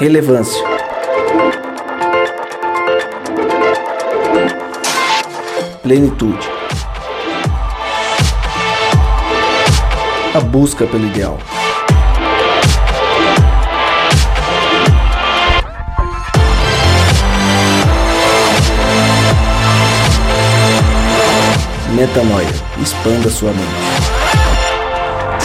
Relevância. Plenitude. A busca pelo ideal. Metanoia. Expanda sua mente.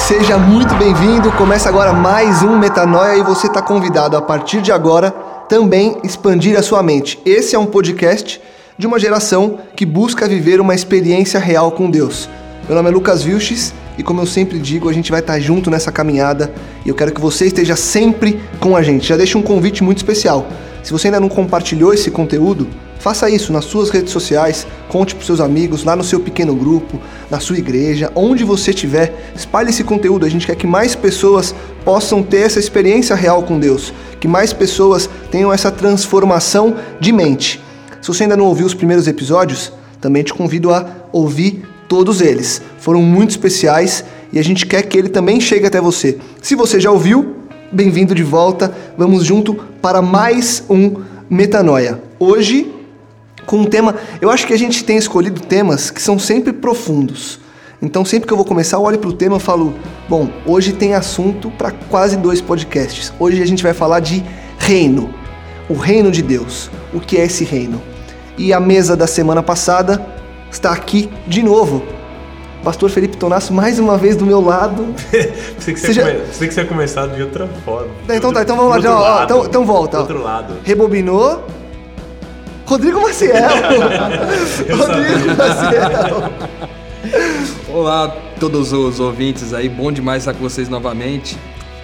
Seja muito bem-vindo. Começa agora mais um Metanoia e você está convidado a partir de agora também expandir a sua mente. Esse é um podcast de uma geração que busca viver uma experiência real com Deus. Meu nome é Lucas Vilches e como eu sempre digo, a gente vai estar junto nessa caminhada e eu quero que você esteja sempre com a gente. Já deixo um convite muito especial. Se você ainda não compartilhou esse conteúdo, faça isso nas suas redes sociais, conte para seus amigos, lá no seu pequeno grupo, na sua igreja, onde você estiver, espalhe esse conteúdo. A gente quer que mais pessoas possam ter essa experiência real com Deus, que mais pessoas tenham essa transformação de mente. Se você ainda não ouviu os primeiros episódios, também te convido a ouvir todos eles. Foram muito especiais e a gente quer que ele também chegue até você. Se você já ouviu, bem-vindo de volta. Vamos junto para mais um Metanoia. Hoje, com um tema. Eu acho que a gente tem escolhido temas que são sempre profundos. Então, sempre que eu vou começar, eu olho para o tema e falo: bom, hoje tem assunto para quase dois podcasts. Hoje a gente vai falar de reino. O reino de Deus. O que é esse reino? E a mesa da semana passada está aqui de novo. Pastor Felipe Tonasso, mais uma vez do meu lado. pensei, que você, já... come... pensei que você ia começar de outra forma. Então tá, então vamos lá. Então, ó, então, então volta. Do outro lado. Rebobinou. Rodrigo Maciel. Rodrigo Maciel. Olá todos os ouvintes aí, bom demais estar com vocês novamente.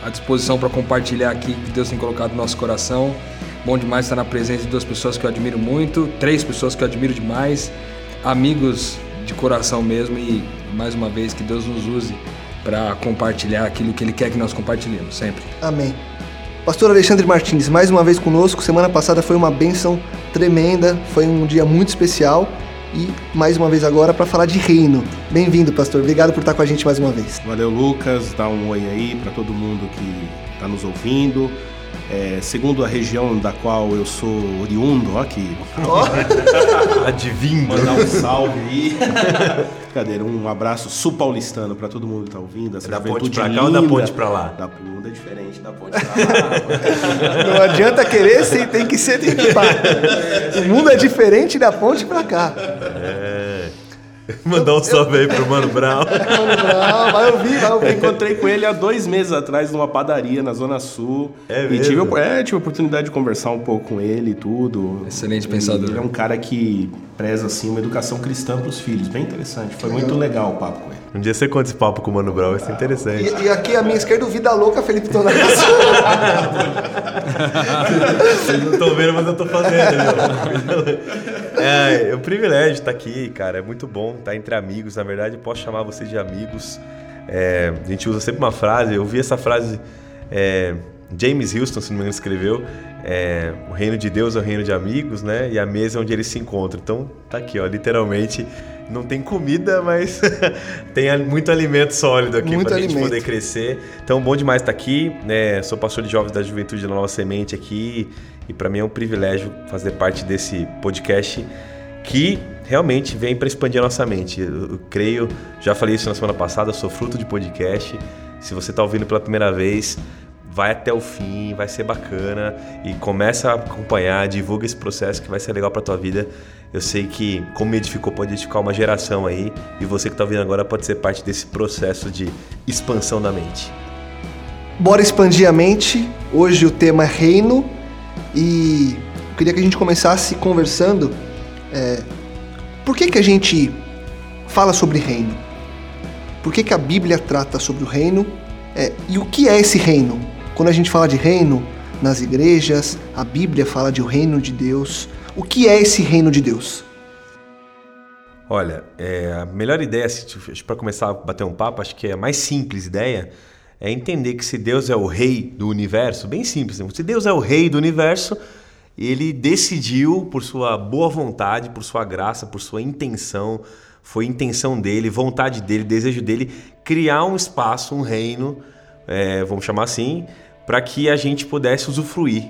À disposição para compartilhar aqui o que Deus tem colocado no nosso coração. Bom demais estar na presença de duas pessoas que eu admiro muito, três pessoas que eu admiro demais, amigos de coração mesmo e mais uma vez que Deus nos use para compartilhar aquilo que Ele quer que nós compartilhemos, sempre. Amém. Pastor Alexandre Martins, mais uma vez conosco. Semana passada foi uma bênção tremenda, foi um dia muito especial e mais uma vez agora para falar de reino. Bem-vindo, pastor. Obrigado por estar com a gente mais uma vez. Valeu, Lucas. Dá um oi aí para todo mundo que está nos ouvindo. É, segundo a região da qual eu sou oriundo, ó aqui. Oh. Adivinho. Mandar um salve aí. Brincadeira, um abraço sul-paulistano para todo mundo que tá ouvindo. Essa É da ponte pra cá linda. ou da ponte pra lá? Da ponte é diferente da ponte pra lá. Não adianta querer, sem, tem que ser, que parar. O mundo é diferente da ponte para cá. Mandar um salve aí pro Mano Brown. Não, vai ouvir, vai Eu ouvir. encontrei com ele há dois meses atrás numa padaria na Zona Sul. É e mesmo? tive, é, tive a oportunidade de conversar um pouco com ele e tudo. Excelente Ele- pensador. Ele é um cara que preza assim, uma educação cristã para os filhos. Bem interessante. Foi muito legal o papo com ele. Um dia você conta esse papo com o Mano Brown, vai ser interessante. E, e aqui à minha esquerda, o Vida Louca, Felipe Tonasso. Vocês não estão vendo, mas eu tô fazendo. É, é um privilégio estar aqui, cara. É muito bom estar entre amigos. Na verdade, eu posso chamar vocês de amigos. É, a gente usa sempre uma frase. Eu vi essa frase. é, James Houston, se não me engano, escreveu. É, o reino de Deus é o reino de amigos, né? E a mesa é onde eles se encontram. Então, tá aqui, ó. Literalmente, não tem comida, mas tem a- muito alimento sólido aqui Muito pra gente poder crescer. Então, bom demais estar aqui. né? sou pastor de jovens da juventude da Nova Semente aqui. E para mim é um privilégio fazer parte desse podcast que realmente vem para expandir a nossa mente. Eu, eu creio, já falei isso na semana passada, sou fruto de podcast. Se você está ouvindo pela primeira vez, vai até o fim, vai ser bacana e começa a acompanhar, divulga esse processo que vai ser legal para tua vida. Eu sei que como edificou pode edificar uma geração aí e você que está ouvindo agora pode ser parte desse processo de expansão da mente. Bora expandir a mente. Hoje o tema é reino e eu queria que a gente começasse conversando. é, por que, que a gente fala sobre reino? Por que, que a Bíblia trata sobre o reino? É, e o que é esse reino? Quando a gente fala de reino nas igrejas, a Bíblia fala de o reino de Deus. O que é esse reino de Deus? Olha, é, a melhor ideia, para começar a bater um papo, acho que é a mais simples ideia, é entender que se Deus é o rei do universo, bem simples, né? se Deus é o rei do universo, ele decidiu, por sua boa vontade, por sua graça, por sua intenção, foi intenção dele, vontade dele, desejo dele, criar um espaço, um reino, é, vamos chamar assim, para que a gente pudesse usufruir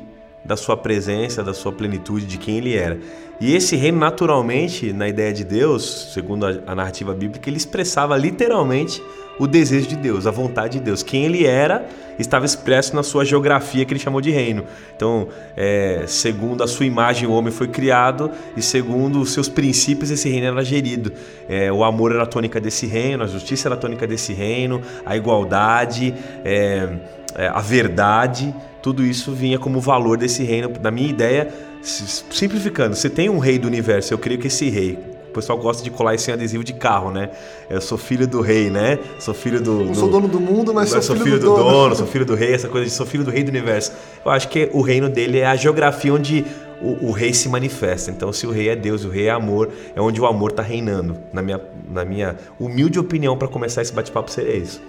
da sua presença, da sua plenitude, de quem ele era. E esse reino, naturalmente, na ideia de Deus, segundo a narrativa bíblica, ele expressava literalmente o desejo de Deus, a vontade de Deus. Quem ele era estava expresso na sua geografia que ele chamou de reino. Então, é, segundo a sua imagem, o homem foi criado e segundo os seus princípios, esse reino era gerido. É, o amor era a tônica desse reino, a justiça era a tônica desse reino, a igualdade, é, é a verdade, tudo isso vinha como valor desse reino. Na minha ideia, simplificando, você tem um rei do universo, eu creio que esse rei, o pessoal gosta de colar esse adesivo de carro, né? Eu sou filho do rei, né? Sou filho do. Não do... sou dono do mundo, mas sou, sou filho, filho do, do dono. dono. Sou filho do rei, essa coisa de sou filho do rei do universo. Eu acho que o reino dele é a geografia onde o, o, rei se manifesta. Então, se o rei é Deus, o rei é amor, é onde o amor está reinando. Na minha, na minha humilde opinião, para começar esse bate-papo, seria isso.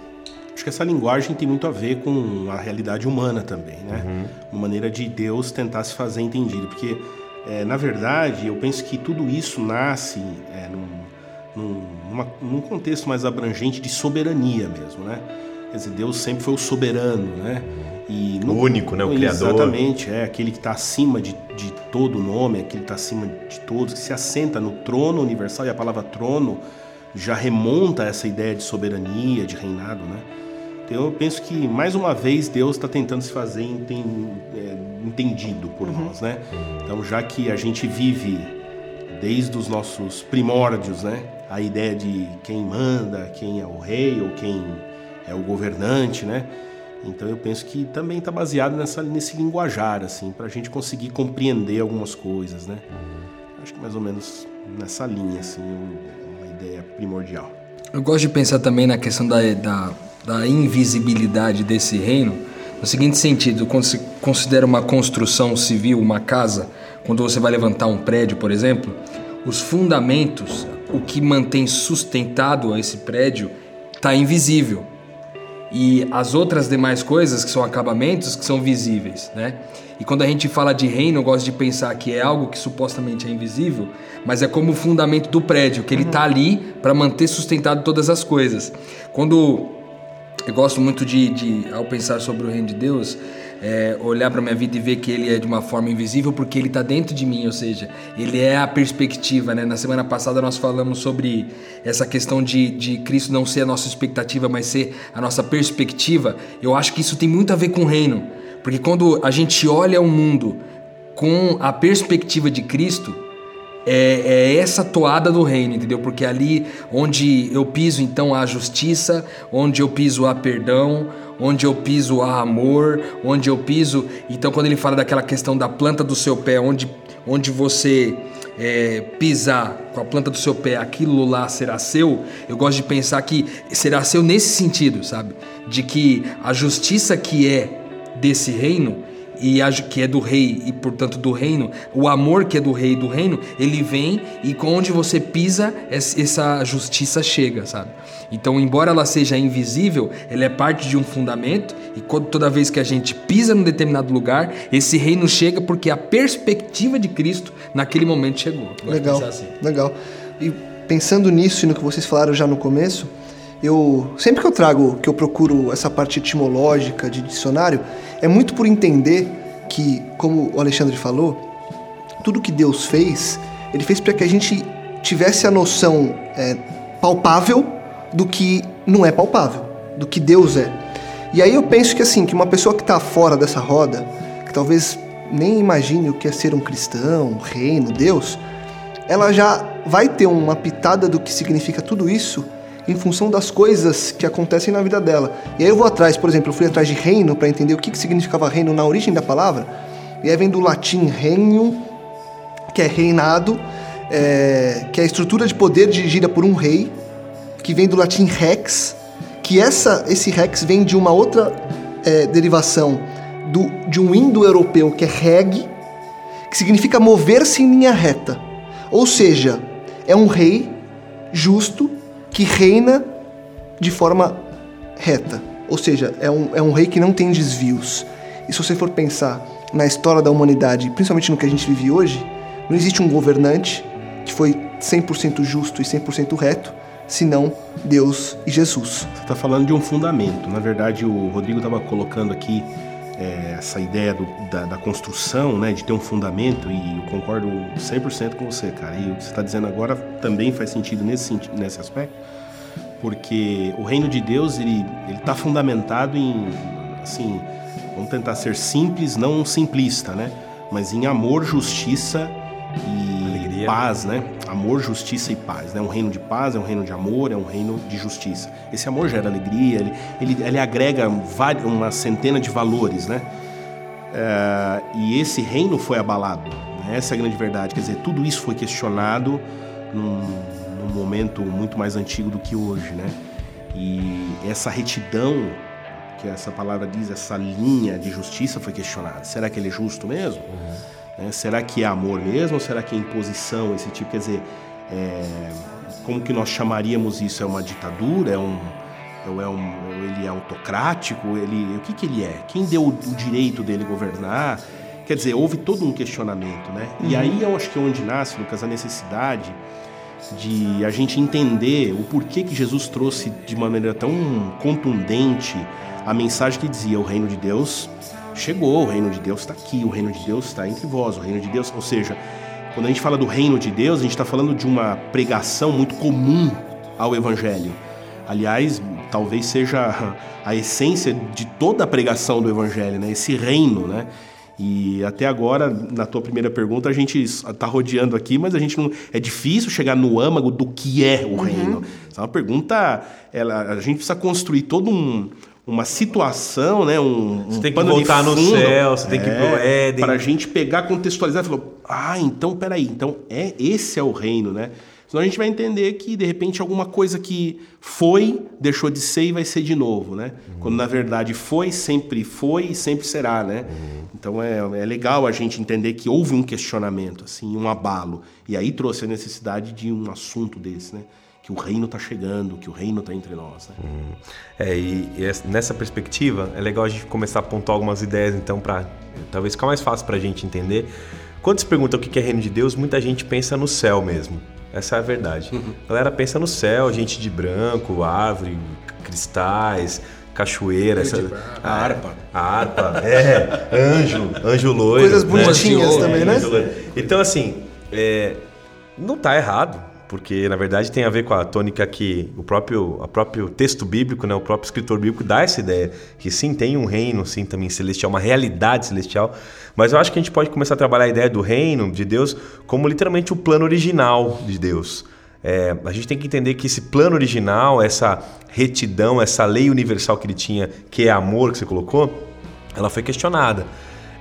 Acho que essa linguagem tem muito a ver com a realidade humana também, né? Uhum. Uma maneira de Deus tentar se fazer entendido. Porque, é, na verdade, eu penso que tudo isso nasce é, num num, numa, num contexto mais abrangente de soberania mesmo, né? Quer dizer, Deus sempre foi o soberano, né? E no, o único, né? O criador. Exatamente, é aquele que está acima de, de todo nome, aquele que está acima de todos, que se assenta no trono universal, e a palavra trono já remonta a essa ideia de soberania, de reinado, né? Então eu penso que, mais uma vez, Deus está tentando se fazer é, entendido por uhum. nós, né? Então, já que a gente vive desde os nossos primórdios, né? a ideia de quem manda, quem é o rei ou quem é o governante, né? Então eu penso que também está baseado nessa, nesse linguajar, assim, para a gente conseguir compreender algumas coisas, né? Acho que mais ou menos nessa linha, assim, uma ideia primordial. Eu gosto de pensar também na questão da, da, da invisibilidade desse reino, no seguinte sentido, quando se considera uma construção civil, uma casa, quando você vai levantar um prédio, por exemplo, os fundamentos, o que mantém sustentado esse prédio está invisível. E as outras demais coisas, que são acabamentos, que são visíveis, né? E quando a gente fala de reino, eu gosto de pensar que é algo que supostamente é invisível, mas é como o fundamento do prédio, que ele está ali para manter sustentado todas as coisas. Quando eu gosto muito de, de, ao pensar sobre o reino de Deus, é, olhar para minha vida e ver que ele é de uma forma invisível porque ele está dentro de mim, ou seja, ele é a perspectiva. Né? Na semana passada nós falamos sobre essa questão de, de Cristo não ser a nossa expectativa, mas ser a nossa perspectiva. Eu acho que isso tem muito a ver com o reino, porque quando a gente olha o mundo com a perspectiva de Cristo, é, é, essa toada do reino, entendeu? Porque ali onde eu piso então há justiça, onde eu piso há perdão, onde eu piso há amor, onde eu piso. Então, quando ele fala daquela questão da planta do seu pé, onde, onde você é, pisar com a planta do seu pé, aquilo lá será seu. Eu gosto de pensar que será seu nesse sentido, sabe? De que a justiça que é desse reino e a, que é do rei e portanto do reino, o amor que é do rei e do reino, ele vem e onde você pisa essa justiça chega, sabe? Então, embora ela seja invisível, ela é parte de um fundamento e quando, toda vez que a gente pisa num determinado lugar, esse reino chega porque a perspectiva de Cristo naquele momento chegou. Legal, assim. legal. E pensando nisso e no que vocês falaram já no começo, eu sempre que eu trago, que eu procuro essa parte etimológica de dicionário, é muito por entender que, como o Alexandre falou, tudo que Deus fez, ele fez para que a gente tivesse a noção é, palpável do que não é palpável, do que Deus é. E aí eu penso que assim, que uma pessoa que está fora dessa roda, que talvez nem imagine o que é ser um cristão, um reino, Deus, ela já vai ter uma pitada do que significa tudo isso em função das coisas que acontecem na vida dela. E aí eu vou atrás, por exemplo, eu fui atrás de reino para entender o que, que significava reino na origem da palavra. E aí vem do latim regnum, que é reinado, é, que é a estrutura de poder dirigida por um rei. que vem do latim rex, que essa, esse rex vem de uma outra é, derivação do, de um indo-europeu que é reg, que significa mover-se em linha reta. Ou seja, é um rei justo que reina de forma reta. Ou seja, é um, é um rei que não tem desvios. E se você for pensar na história da humanidade, principalmente no que a gente vive hoje, não existe um governante que foi 100% justo e 100% reto, senão Deus e Jesus. Você está falando de um fundamento. Na verdade, o Rodrigo estava colocando aqui é, essa ideia do, da, da, construção, né, de ter um fundamento, e eu concordo 100% com você, cara. E o que você está dizendo agora também faz sentido nesse, nesse aspecto, porque o reino de Deus ele está fundamentado em, assim, vamos tentar ser simples, não simplista, né, mas em amor, justiça e Alegria. paz, né? Amor, justiça e paz, né? Um reino de paz é um reino de amor, é um reino de justiça. Esse amor gera alegria, ele, ele, ele agrega uma centena de valores, né? É, e esse reino foi abalado. Né? Essa é a grande verdade. Quer dizer, tudo isso foi questionado num, num momento muito mais antigo do que hoje, né? E essa retidão que essa palavra diz, essa linha de justiça foi questionada. Será que ele é justo mesmo? Uhum. Né? Será que é amor mesmo ou será que é imposição, esse tipo? Quer dizer, é, como que nós chamaríamos isso? É uma ditadura? É um, é um, ele é autocrático? Ele, o que, que ele é? Quem deu o, o direito dele governar? Quer dizer, houve todo um questionamento, né? Uhum. E aí eu acho que é onde nasce, Lucas, a necessidade de a gente entender o porquê que Jesus trouxe de maneira tão contundente a mensagem que dizia o reino de Deus chegou, o reino de Deus está aqui, o reino de Deus está entre vós, o reino de Deus, ou seja, quando a gente fala do reino de Deus, a gente está falando de uma pregação muito comum ao Evangelho. Aliás, talvez seja a essência de toda a pregação do Evangelho, né? Esse reino, né? E até agora, na tua primeira pergunta, a gente está rodeando aqui, mas a gente não. É difícil chegar no âmago do que é o uhum. reino. Essa é uma pergunta. Ela, a gente precisa construir todo um, uma situação, né? Um, você tem que voltar no céu, você tem é, que ir pro é, Éden. Para a gente pegar, contextualizar e falar, ah, então peraí, então é esse é o reino, né? Senão a gente vai entender que, de repente, alguma coisa que foi, deixou de ser e vai ser de novo, né? Uhum. Quando, na verdade, foi, sempre foi e sempre será, né? Uhum. Então, é, é legal a gente entender que houve um questionamento, assim, um abalo. E aí trouxe a necessidade de um assunto desse, né? que o reino está chegando, que o reino está entre nós. Né? Hum. É, e, e, nessa perspectiva é legal a gente começar a apontar algumas ideias, então, para talvez ficar mais fácil para a gente entender. Quando se pergunta o que é reino de Deus, muita gente pensa no céu mesmo. Essa é a verdade. Uhum. A galera pensa no céu, gente de branco, árvore, cristais, cachoeira, essa, a harpa. A harpa, é, anjo, anjo loiro. Coisas né? bonitinhas né? também, né? Então, assim, é, não está errado porque na verdade tem a ver com a tônica que o próprio, o próprio texto bíblico, né, o próprio escritor bíblico dá essa ideia que sim tem um reino, sim também celestial, uma realidade celestial, mas eu acho que a gente pode começar a trabalhar a ideia do reino de Deus como literalmente o plano original de Deus. É, a gente tem que entender que esse plano original, essa retidão, essa lei universal que ele tinha, que é amor que você colocou, ela foi questionada.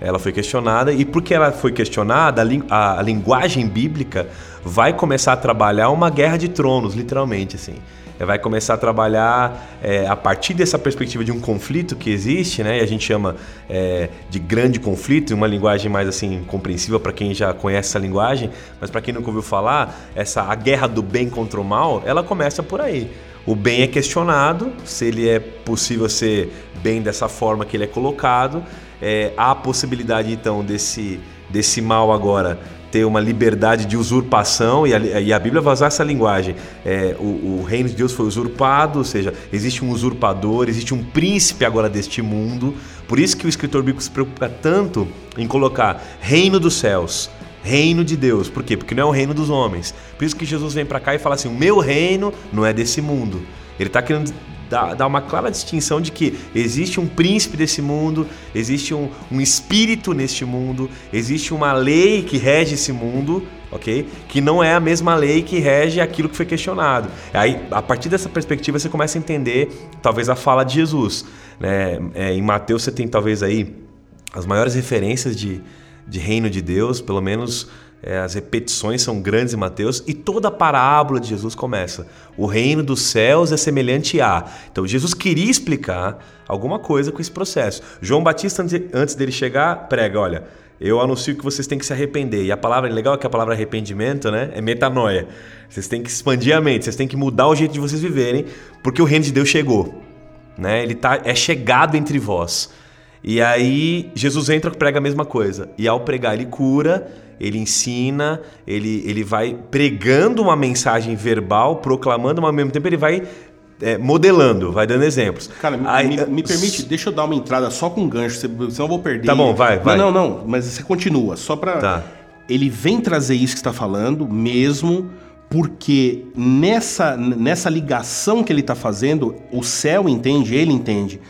Ela foi questionada e porque ela foi questionada, a, a linguagem bíblica vai começar a trabalhar uma guerra de tronos, literalmente assim vai começar a trabalhar é, a partir dessa perspectiva de um conflito que existe, né? E a gente chama é, de grande conflito, uma linguagem mais assim compreensível para quem já conhece essa linguagem, mas para quem nunca ouviu falar, essa a guerra do bem contra o mal, ela começa por aí. O bem é questionado, se ele é possível ser bem dessa forma que ele é colocado. É, há a possibilidade então desse, desse mal agora ter uma liberdade de usurpação, e a, e a Bíblia vai usar essa linguagem. É, o, o, reino de Deus foi usurpado, ou seja, existe um usurpador, existe um príncipe agora deste mundo. Por isso que o escritor bíblico se preocupa tanto em colocar reino dos céus, reino de Deus. Por quê? Porque não é o reino dos homens. Por isso que Jesus vem para cá e fala assim: o meu reino não é desse mundo. Ele está querendo dá, dá uma clara distinção de que existe um príncipe desse mundo, existe um, um espírito neste mundo, existe uma lei que rege esse mundo, ok? Que não é a mesma lei que rege aquilo que foi questionado. Aí, a partir dessa perspectiva, você começa a entender, talvez, a fala de Jesus. Né? É, em Mateus você tem talvez aí as maiores referências de, de reino de Deus, pelo menos é, as repetições são grandes em Mateus e toda a parábola de Jesus começa. O reino dos céus é semelhante a. Então Jesus queria explicar alguma coisa com esse processo. João Batista, antes dele chegar, prega: olha, eu anuncio que vocês têm que se arrepender. E a palavra legal é que a palavra arrependimento né, é metanoia. Vocês têm que expandir a mente, vocês têm que mudar o jeito de vocês viverem, porque o reino de Deus chegou. Né? Ele tá, é chegado entre vós. E aí Jesus entra e prega a mesma coisa. E ao pregar, ele cura ele ensina, ele, ele vai pregando uma mensagem verbal, proclamando, mas ao mesmo tempo ele vai é, modelando, vai dando exemplos. Cara, Aí, me, me, permite, deixa eu dar uma entrada só com gancho, senão eu vou perder. Tá bom, vai, vai. Não, não, não, mas você continua, só para tá. Ele vem trazer isso que está falando, mesmo porque nessa, nessa ligação que ele está fazendo, o céu entende, ele entende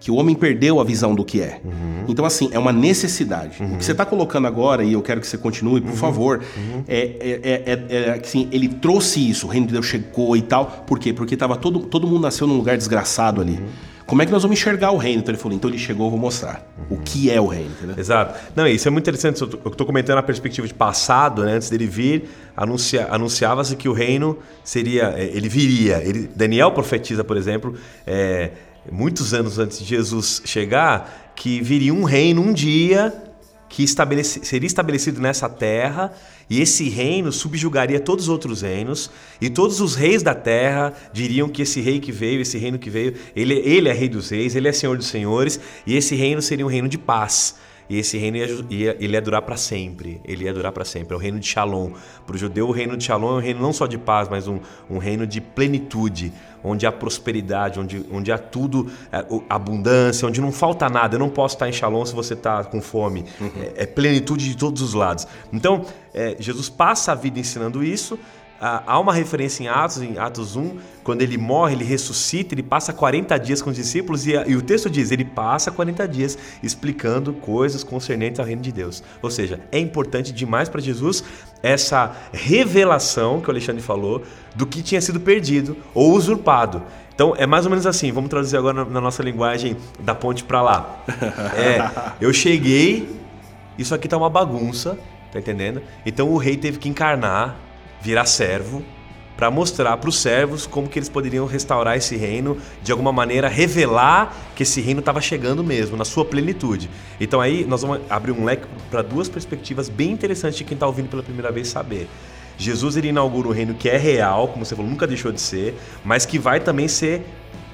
que o homem perdeu a visão do que é. Uhum. Então, assim, é uma necessidade. Uhum. O que você está colocando agora, e eu quero que você continue, por uhum. favor, uhum. é, é, é, é, assim, ele trouxe isso, o reino de Deus chegou e tal. Por quê? Porque tava todo, todo mundo nasceu num lugar desgraçado ali. Uhum. Como é que nós vamos enxergar o reino? Então ele falou, então ele chegou, eu vou mostrar o que é o reino. Entendeu? Exato. Não, isso é muito interessante. Eu estou comentando a perspectiva de passado, né? antes dele vir, anuncia, anunciava-se que o reino seria, é, ele viria. Ele, Daniel profetiza, por exemplo, é, muitos anos antes de Jesus chegar, que viria um reino um dia que seria estabelecido nessa terra, e esse reino subjugaria todos os outros reinos, e todos os reis da terra diriam que esse rei que veio, esse reino que veio, ele, ele é rei dos reis, ele é senhor dos senhores, e esse reino seria um reino de paz. E esse reino ia, ia, ele ia durar para sempre. Ele ia durar para sempre. É o reino de Shalom. Para o judeu, o reino de Shalom é um reino não só de paz, mas um, um reino de plenitude, onde há prosperidade, onde, onde há tudo, é, abundância, onde não falta nada. Eu não posso estar em Shalom se você está com fome. Uhum. É, é, plenitude de todos os lados. Então, é, Jesus passa a vida ensinando isso há uma referência em Atos, em Atos 1, quando ele morre, ele ressuscita, ele passa 40 dias com os discípulos e, e, o texto diz, ele passa 40 dias explicando coisas concernentes ao reino de Deus. Ou seja, é importante demais para Jesus essa revelação que o Alexandre falou do que tinha sido perdido ou usurpado. Então é mais ou menos assim, vamos traduzir agora na, nossa linguagem da ponte para lá. É, eu cheguei, isso aqui tá uma bagunça, tá entendendo? Então o rei teve que encarnar virar servo para mostrar para os servos como que eles poderiam restaurar esse reino, de alguma maneira revelar que esse reino estava chegando mesmo, na sua plenitude. Então aí nós vamos abrir um leque para duas perspectivas bem interessantes de quem está ouvindo pela primeira vez saber. Jesus ele inaugura um reino que é real, como você falou, nunca deixou de ser, mas que vai também ser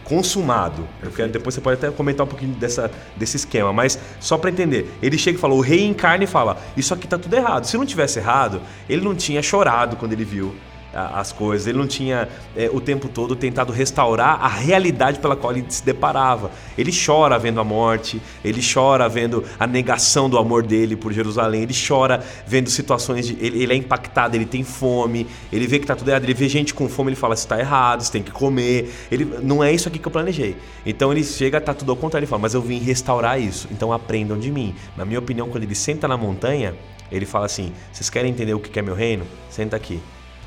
consumado. Eu quero, depois você pode até comentar um pouquinho dessa, desse esquema, mas só para entender. Ele chega e fala, o rei encarna e fala, isso aqui tá tudo errado. Se não tivesse errado, ele não tinha chorado quando ele viu as coisas, ele não tinha é, o tempo todo tentado restaurar a realidade pela qual ele se deparava. Ele chora vendo a morte, ele chora vendo a negação do amor dele por Jerusalém, ele chora vendo situações de. Ele, ele é impactado, ele tem fome, ele vê que está tudo errado, ele vê gente com fome, ele fala: Isso está errado, você tem que comer. Ele, não é isso aqui que eu planejei. Então ele chega, tá tudo ao contrário, ele fala: Mas eu vim restaurar isso, então aprendam de mim. Na minha opinião, quando ele senta na montanha, ele fala assim: Vocês querem entender o que é meu reino? Senta aqui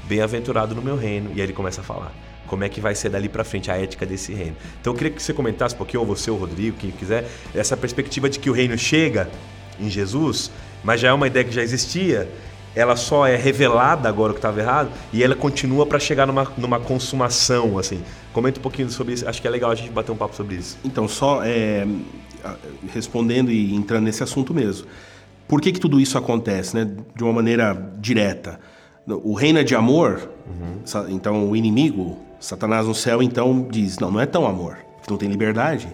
bem-aventurado no meu reino. E aí ele começa a falar como é que vai ser dali para frente a ética desse reino. Então eu queria que você comentasse um pouquinho, ou você, ou o Rodrigo, quem quiser, essa perspectiva de que o reino chega em Jesus, mas já é uma ideia que já existia, ela só é revelada agora o que estava errado e ela continua para chegar numa, numa consumação, assim. Comenta um pouquinho sobre isso, acho que é legal a gente bater um papo sobre isso. Então, só é, respondendo e entrando nesse assunto mesmo. Por que, que tudo isso acontece, né? De uma maneira direta o reino é de amor, uhum. então o inimigo, Satanás no céu, então diz: não, não é tão amor, não tem liberdade.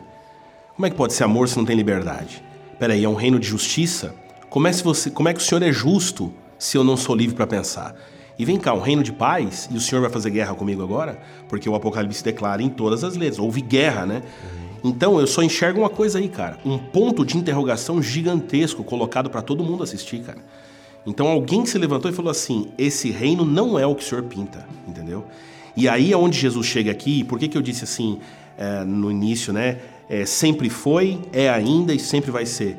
Como é que pode ser amor se não tem liberdade? Peraí, é um reino de justiça? Como é, se você, como é que o Senhor é justo se eu não sou livre para pensar? E vem cá, um reino de paz, e o Senhor vai fazer guerra comigo agora? Porque o Apocalipse declara em todas as letras: houve guerra, né? Uhum. Então eu só enxergo uma coisa aí, cara: um ponto de interrogação gigantesco colocado para todo mundo assistir, cara. Então alguém se levantou e falou assim: esse reino não é o que o senhor pinta, entendeu? E aí é onde Jesus chega aqui, por que, que eu disse assim é, no início, né? É, sempre foi, é ainda e sempre vai ser.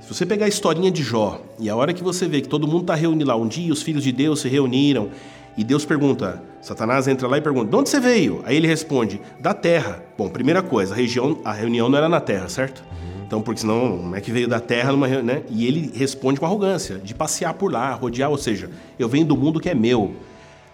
Se você pegar a historinha de Jó, e a hora que você vê que todo mundo está reunido lá, um dia os filhos de Deus se reuniram, e Deus pergunta, Satanás entra lá e pergunta, de onde você veio? Aí ele responde, da terra. Bom, primeira coisa, a, região, a reunião não era na terra, certo? Então, porque senão, como é que veio da Terra numa né? E ele responde com arrogância, de passear por lá, rodear, ou seja, eu venho do mundo que é meu.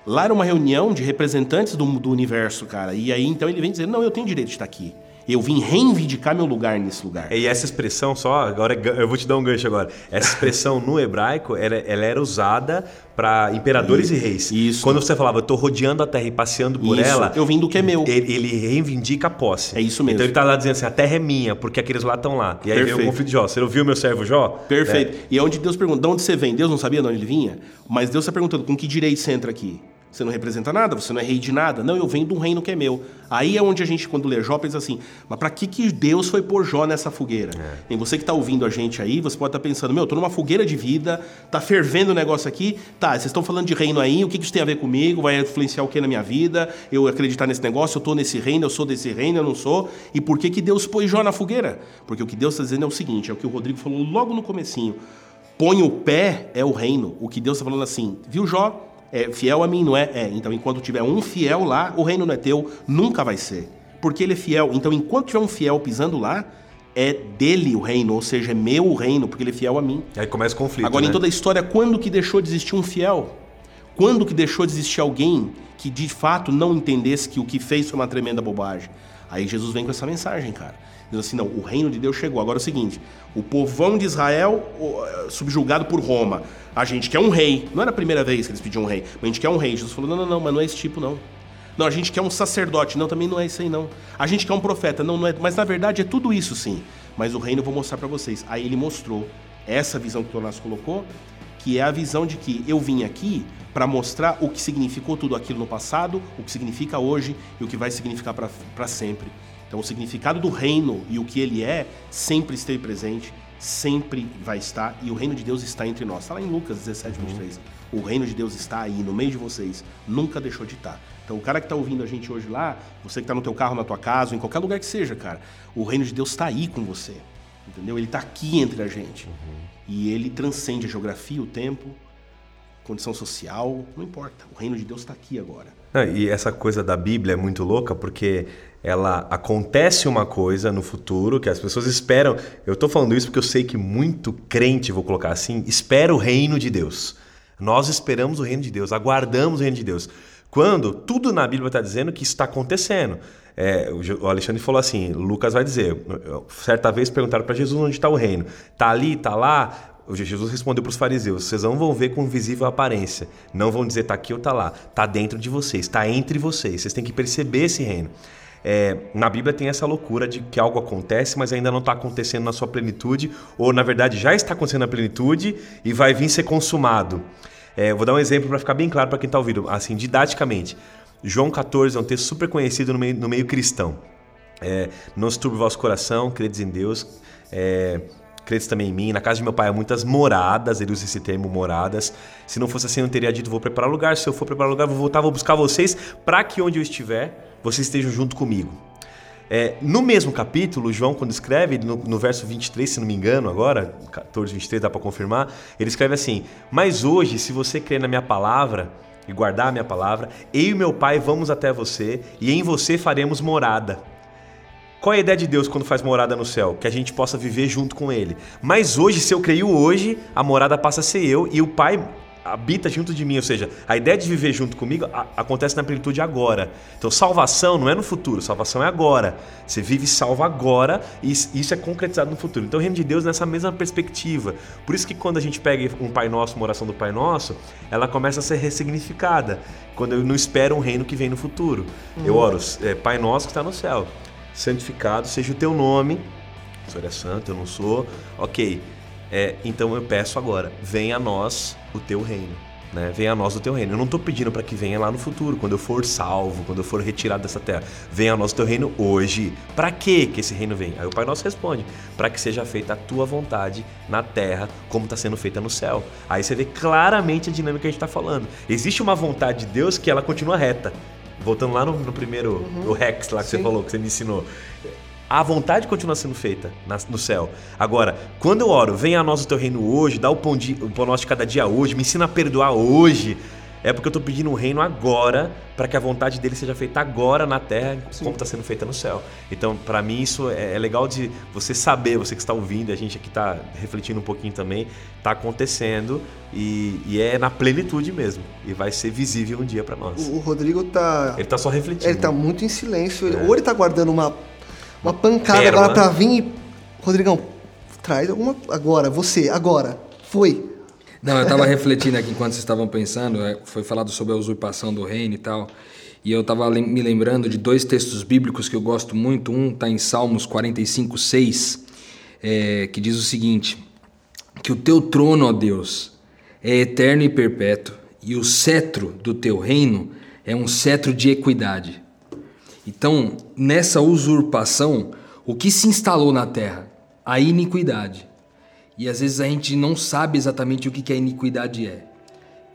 Lá era uma reunião de representantes do, do universo, cara. E aí, então, ele vem dizendo, não, eu tenho direito de estar aqui. Eu vim reivindicar meu lugar nesse lugar. E essa expressão, só, agora eu vou te dar um gancho agora. Essa expressão no hebraico, ela, ela era usada para imperadores e, e reis. Isso. Quando você falava, eu tô rodeando a terra e passeando por isso. ela. Eu vim do que é meu. Ele, ele, reivindica a posse. É isso mesmo. Então ele tá lá dizendo assim: a terra é minha, porque aqueles lá estão lá. E aí Perfeito. veio o conflito de Jó. Você ouviu meu servo Jó? Perfeito. É. E é onde Deus pergunta: de onde você vem? Deus não sabia de onde ele vinha? Mas Deus está perguntando: com que direito você entra aqui? Você não representa nada, você não é rei de nada. Não, eu venho de um reino que é meu. Aí é onde a gente, quando lê Jó, pensa assim: mas para que, que Deus foi pôr Jó nessa fogueira? É. E você que está ouvindo a gente aí, você pode estar tá pensando: meu, eu tô numa fogueira de vida, tá fervendo o negócio aqui. Tá, vocês estão falando de reino aí, o que, que isso tem a ver comigo? Vai influenciar o que na minha vida? Eu acreditar nesse negócio, eu tô nesse reino, eu sou desse reino, eu não sou. E por que, que Deus pôs Jó na fogueira? Porque o que Deus está dizendo é o seguinte: é o que o Rodrigo falou logo no comecinho. Põe o pé é o reino. O que Deus está falando assim, viu, Jó? É fiel a mim, não é? É. Então, enquanto tiver um fiel lá, o reino não é teu, nunca vai ser. Porque ele é fiel. Então, enquanto tiver um fiel pisando lá, é dele o reino, ou seja, é meu o reino, porque ele é fiel a mim. Aí começa o conflito. Agora, né? em toda a história, quando que deixou de existir um fiel? Quando que deixou de existir alguém que de fato não entendesse que o que fez foi uma tremenda bobagem? Aí Jesus vem com essa mensagem, cara. Diz assim: não, o reino de Deus chegou. Agora é o seguinte: o povão de Israel eh, subjugado por Roma. A gente quer um rei. Não era a primeira vez que eles pediam um rei, mas a gente quer um rei. Jesus falou: não, não, não, mas não é esse tipo, não. Não, a gente quer um sacerdote. Não, também não é isso aí, não. A gente quer um profeta. Não, não é. Mas na verdade é tudo isso, sim. Mas o reino eu vou mostrar para vocês. Aí ele mostrou essa visão que o Tornas colocou, que é a visão de que eu vim aqui para mostrar o que significou tudo aquilo no passado, o que significa hoje e o que vai significar para sempre. Então, o significado do reino e o que ele é sempre esteve presente, sempre vai estar, e o reino de Deus está entre nós. Está lá em Lucas 17, 23. Uhum. O reino de Deus está aí, no meio de vocês, nunca deixou de estar. Então, o cara que está ouvindo a gente hoje lá, você que está no teu carro, na tua casa, em qualquer lugar que seja, cara, o reino de Deus está aí com você. Entendeu? Ele está aqui entre a gente. Uhum. E ele transcende a geografia, o tempo, condição social, não importa. O reino de Deus está aqui agora. e essa coisa da Bíblia é muito louca porque ela acontece uma coisa no futuro que as pessoas esperam. Eu estou falando isso porque eu sei que muito crente, vou colocar assim, espera o reino de Deus. Nós esperamos o reino de Deus, aguardamos o reino de Deus. Quando tudo na Bíblia está dizendo que está acontecendo. É, o Alexandre falou assim, Lucas vai dizer, certa vez perguntaram para Jesus onde está o reino. Está ali, está lá? Jesus respondeu para os fariseus: vocês não vão ver com visível aparência, não vão dizer está aqui ou está lá, está dentro de vocês, está entre vocês. Vocês têm que perceber esse reino. É, na Bíblia tem essa loucura de que algo acontece, mas ainda não está acontecendo na sua plenitude, ou na verdade já está acontecendo na plenitude e vai vir ser consumado. É, vou dar um exemplo para ficar bem claro para quem está ouvindo, assim, didaticamente. João 14 é um texto super conhecido no meio, no meio cristão. É, não se turbe o vosso coração, credes em Deus. É, credes também em mim. Na casa de meu pai há muitas moradas, ele usa esse termo moradas. Se não fosse assim, eu teria dito: vou preparar lugar. Se eu for preparar lugar, vou voltar, vou buscar vocês, para que onde eu estiver, vocês estejam junto comigo. É, no mesmo capítulo, João, quando escreve, no, no, verso 23, se não me engano, agora, 14, 23, dá para confirmar, ele escreve assim: Mas hoje, se você crer na minha palavra e guardar a minha palavra, eu e meu pai vamos até você e em você faremos morada. Qual é a ideia de Deus quando faz morada no céu? Que a gente possa viver junto com Ele. Mas hoje, se eu creio hoje, a morada passa a ser eu e o Pai habita junto de mim, ou seja, a ideia de viver junto comigo a, acontece na plenitude agora. Então, salvação não é no futuro, salvação é agora. Você vive salvo agora e isso é concretizado no futuro. Então, o reino de Deus nessa mesma perspectiva. Por isso que quando a gente pega um Pai Nosso, uma oração do Pai Nosso, ela começa a ser ressignificada. Quando eu não espero um reino que vem no futuro. Uhum. Eu oro, é, Pai Nosso que está no céu santificado seja o teu nome. O Senhor é santo, eu não sou. Ok. É, então eu peço agora, venha a nós o teu reino. Né? Venha a nós o teu reino. Eu não estou pedindo para que venha lá no futuro, quando eu for salvo, quando eu for retirado dessa terra. Venha a nós o teu reino hoje. Para que que esse reino vem? Aí o Pai Nosso responde: para que seja feita a tua vontade na terra, como está sendo feita no céu. Aí você vê claramente a dinâmica que a gente está falando. Existe uma vontade de Deus que ela continua reta. Voltando lá no, no primeiro, uhum. o Rex lá que Sim. você falou, que você me ensinou. A vontade continua sendo feita no céu. Agora, quando eu oro, venha a nós o teu reino hoje, dá o pão, de, o pão nosso de cada dia hoje, me ensina a perdoar hoje. é porque eu estou pedindo um reino agora, para que a vontade dele seja feita agora na terra, Sim. como está sendo feita no céu. Então, para mim, isso é, é, legal de você saber, você que está ouvindo, a gente aqui está refletindo um pouquinho também, está acontecendo e, e, é na plenitude mesmo. E vai ser visível um dia para nós. O, o Rodrigo tá. Ele tá só refletindo. Ele tá muito em silêncio. É. Ou ele tá guardando uma, uma pancada Pérola. agora para vir e. Rodrigão, traz alguma. Agora, você, agora. Foi. Não, eu estava refletindo aqui enquanto vocês estavam pensando, é, foi falado sobre a usurpação do reino e tal. E eu estava me lembrando de dois textos bíblicos que eu gosto muito. Um está em Salmos 45, 6, é, que diz o seguinte: Que o teu trono, ó Deus, é eterno e perpétuo, e o cetro do teu reino é um cetro de equidade. Então, nessa usurpação, o que se instalou na terra? A iniquidade. E às vezes a gente não sabe exatamente o que a iniquidade é.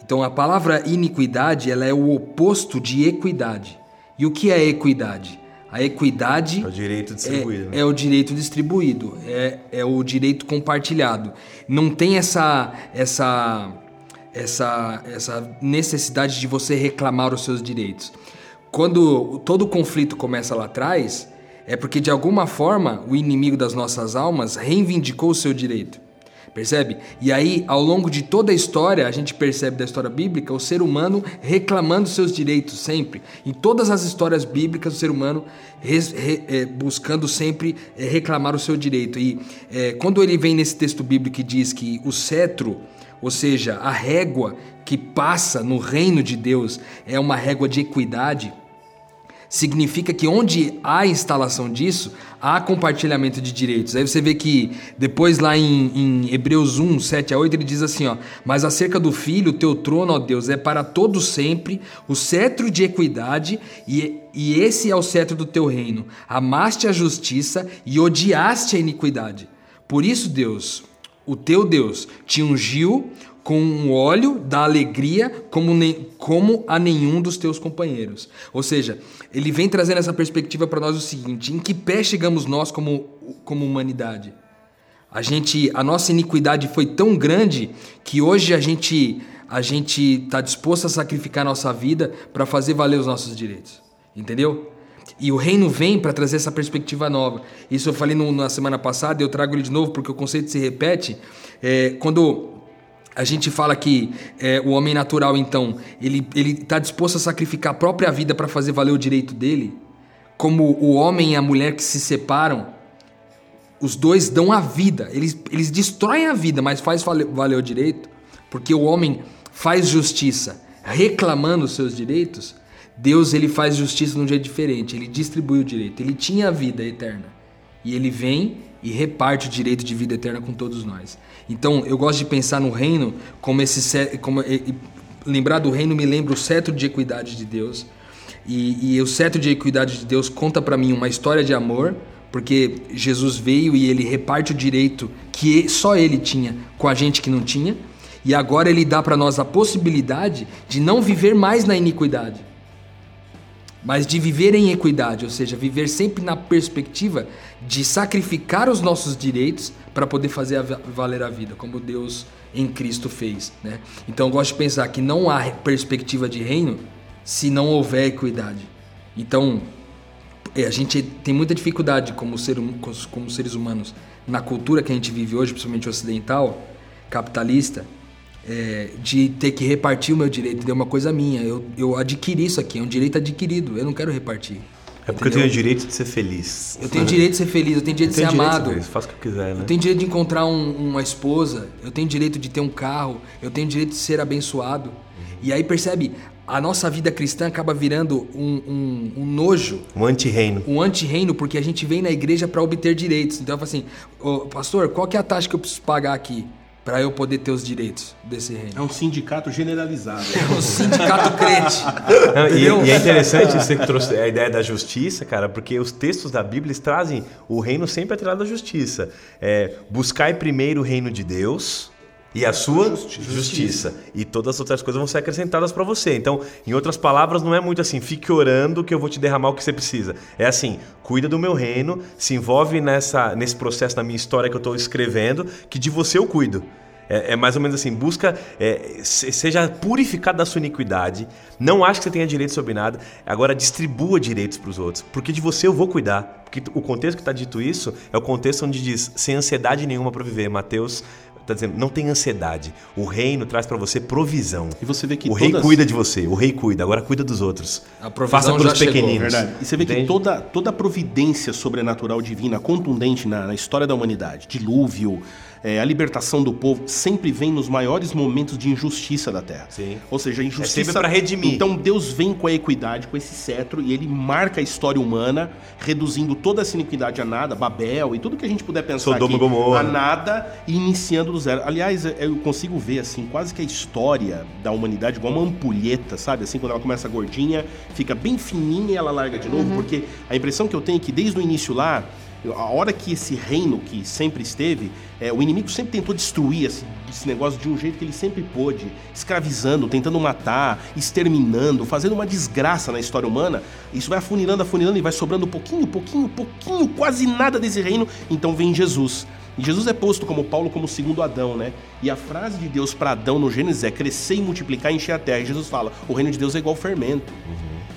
Então a palavra iniquidade ela é o oposto de equidade. E o que é equidade? A equidade é o direito distribuído. É, né? é o direito distribuído, é, é o direito compartilhado. Não tem essa essa essa essa necessidade de você reclamar os seus direitos. Quando todo o conflito começa lá atrás, é porque de alguma forma o inimigo das nossas almas reivindicou o seu direito. Percebe? E aí, ao longo de toda a história, a gente percebe da história bíblica o ser humano reclamando seus direitos sempre. Em todas as histórias bíblicas, o ser humano res, re, é, buscando sempre é, reclamar o seu direito. E é, quando ele vem nesse texto bíblico que diz que o cetro, ou seja, a régua que passa no reino de Deus, é uma régua de equidade significa que onde há instalação disso, há compartilhamento de direitos. Aí você vê que depois lá em, em, Hebreus 1, 7 a 8, ele diz assim, ó, mas acerca do filho, o teu trono, ó Deus, é para todo sempre o cetro de equidade e, e esse é o cetro do teu reino. Amaste a justiça e odiaste a iniquidade. Por isso, Deus, o teu Deus, te ungiu com um óleo da alegria como, ne, como a nenhum dos teus companheiros. Ou seja, ele vem trazendo essa perspectiva para nós o seguinte: em que pé chegamos nós como, como humanidade? A gente, a nossa iniquidade foi tão grande que hoje a gente a gente está disposto a sacrificar nossa vida para fazer valer os nossos direitos. Entendeu? E o reino vem para trazer essa perspectiva nova. Isso eu falei no, na semana passada, eu trago ele de novo porque o conceito se repete. É, quando a gente fala que é, o homem natural, então, ele está disposto a sacrificar a própria vida para fazer valer o direito dele. Como o homem e a mulher que se separam, os dois dão a vida. Eles, eles destroem a vida, mas faz valer o direito. Porque o homem faz justiça reclamando os seus direitos. Deus ele faz justiça de um jeito diferente. Ele distribui o direito. Ele tinha a vida eterna. E ele vem e reparte o direito de vida eterna com todos nós. Então, eu gosto de pensar no reino como esse como lembrar do reino me lembra o cetro de equidade de Deus. E, e o cetro de equidade de Deus conta para mim uma história de amor, porque Jesus veio e ele reparte o direito que só ele tinha com a gente que não tinha. E agora ele dá para nós a possibilidade de não viver mais na iniquidade, mas de viver em equidade, ou seja, viver sempre na perspectiva de sacrificar os nossos direitos para poder fazer a valer a vida, como Deus em Cristo fez. Né? Então eu gosto de pensar que não há perspectiva de reino se não houver equidade. Então é, a gente tem muita dificuldade como, ser, hum, como seres humanos na cultura que a gente vive hoje, principalmente ocidental, capitalista, é, de ter que repartir o meu direito, de uma coisa minha. Eu, eu adquiri isso aqui, é um direito adquirido, eu não quero repartir. É porque entendeu? eu tenho o direito de ser feliz. Eu tenho o direito de ser feliz, eu tenho o direito de ser amado. De faço o que eu quiser, né? Eu tenho direito de encontrar um, uma esposa, eu tenho direito de ter um carro, eu tenho direito de ser abençoado. Uhum. E aí percebe, a nossa vida cristã acaba virando um, um, um nojo. Um anti-reino. Um anti-reino, porque a gente vem na igreja para obter direitos. Então eu falo assim, oh, pastor, qual que é a taxa que eu preciso pagar aqui? Para eu poder ter os direitos desse reino. É um sindicato generalizado. É um sindicato crente. Não, e, e, é interessante você que trouxe a ideia da justiça, cara, porque os textos da Bíblia trazem o reino sempre atrelado à justiça. É, buscai primeiro o reino de Deus e a sua justiça. justiça. E todas as outras coisas vão ser acrescentadas para você. Então, em outras palavras, não é muito assim, fique orando que eu vou te derramar o que você precisa. É assim, cuida do meu reino, se envolve nessa, nesse processo da minha história que eu estou escrevendo, que de você eu cuido. É, é mais ou menos assim, busca, é, se- seja purificado da sua iniquidade, não ache que você tenha direito sobre nada, agora distribua direitos para os outros, porque de você eu vou cuidar. Porque o contexto que está dito isso é o contexto onde diz, sem ansiedade nenhuma para viver. Mateus está dizendo, não tem ansiedade, o reino traz para você provisão. E você vê que o rei todas- cuida de você, o rei cuida, agora cuida dos outros. A provisão Faça pelos já chegou, pequeninos. Verdade. E você vê que Entende? toda, toda a providência sobrenatural divina, contundente na, na história da humanidade, dilúvio, é, a libertação do povo, sempre vem nos maiores momentos de injustiça da Terra. Sim. Ou seja, a injustiça. É sempre pra redimir. Então Deus vem com a equidade, com esse cetro, e ele marca a história humana, reduzindo toda essa iniquidade a nada, Babel e tudo que a gente puder pensar Sodoma aqui, e Gomorra. a nada e iniciando do zero. Aliás, é, eu consigo ver assim, quase que a história da humanidade igual uma ampulheta, sabe? Assim, quando ela começa gordinha, fica bem fininha e ela larga de novo, porque a impressão que eu tenho é que desde o início lá, a hora que esse reino que sempre esteve, é, o inimigo sempre tentou destruir esse, esse negócio de um jeito que ele sempre pôde, escravizando, tentando matar, exterminando, fazendo uma desgraça na história humana. Isso vai afunilando, afunilando e vai sobrando pouquinho, pouquinho, pouquinho, quase nada desse reino. Então vem Jesus. E Jesus é posto como Paulo como segundo Adão, né? E a frase de Deus para Adão no Gênesis é crescer e multiplicar e encher a terra. E Jesus fala: o reino de Deus é igual fermento.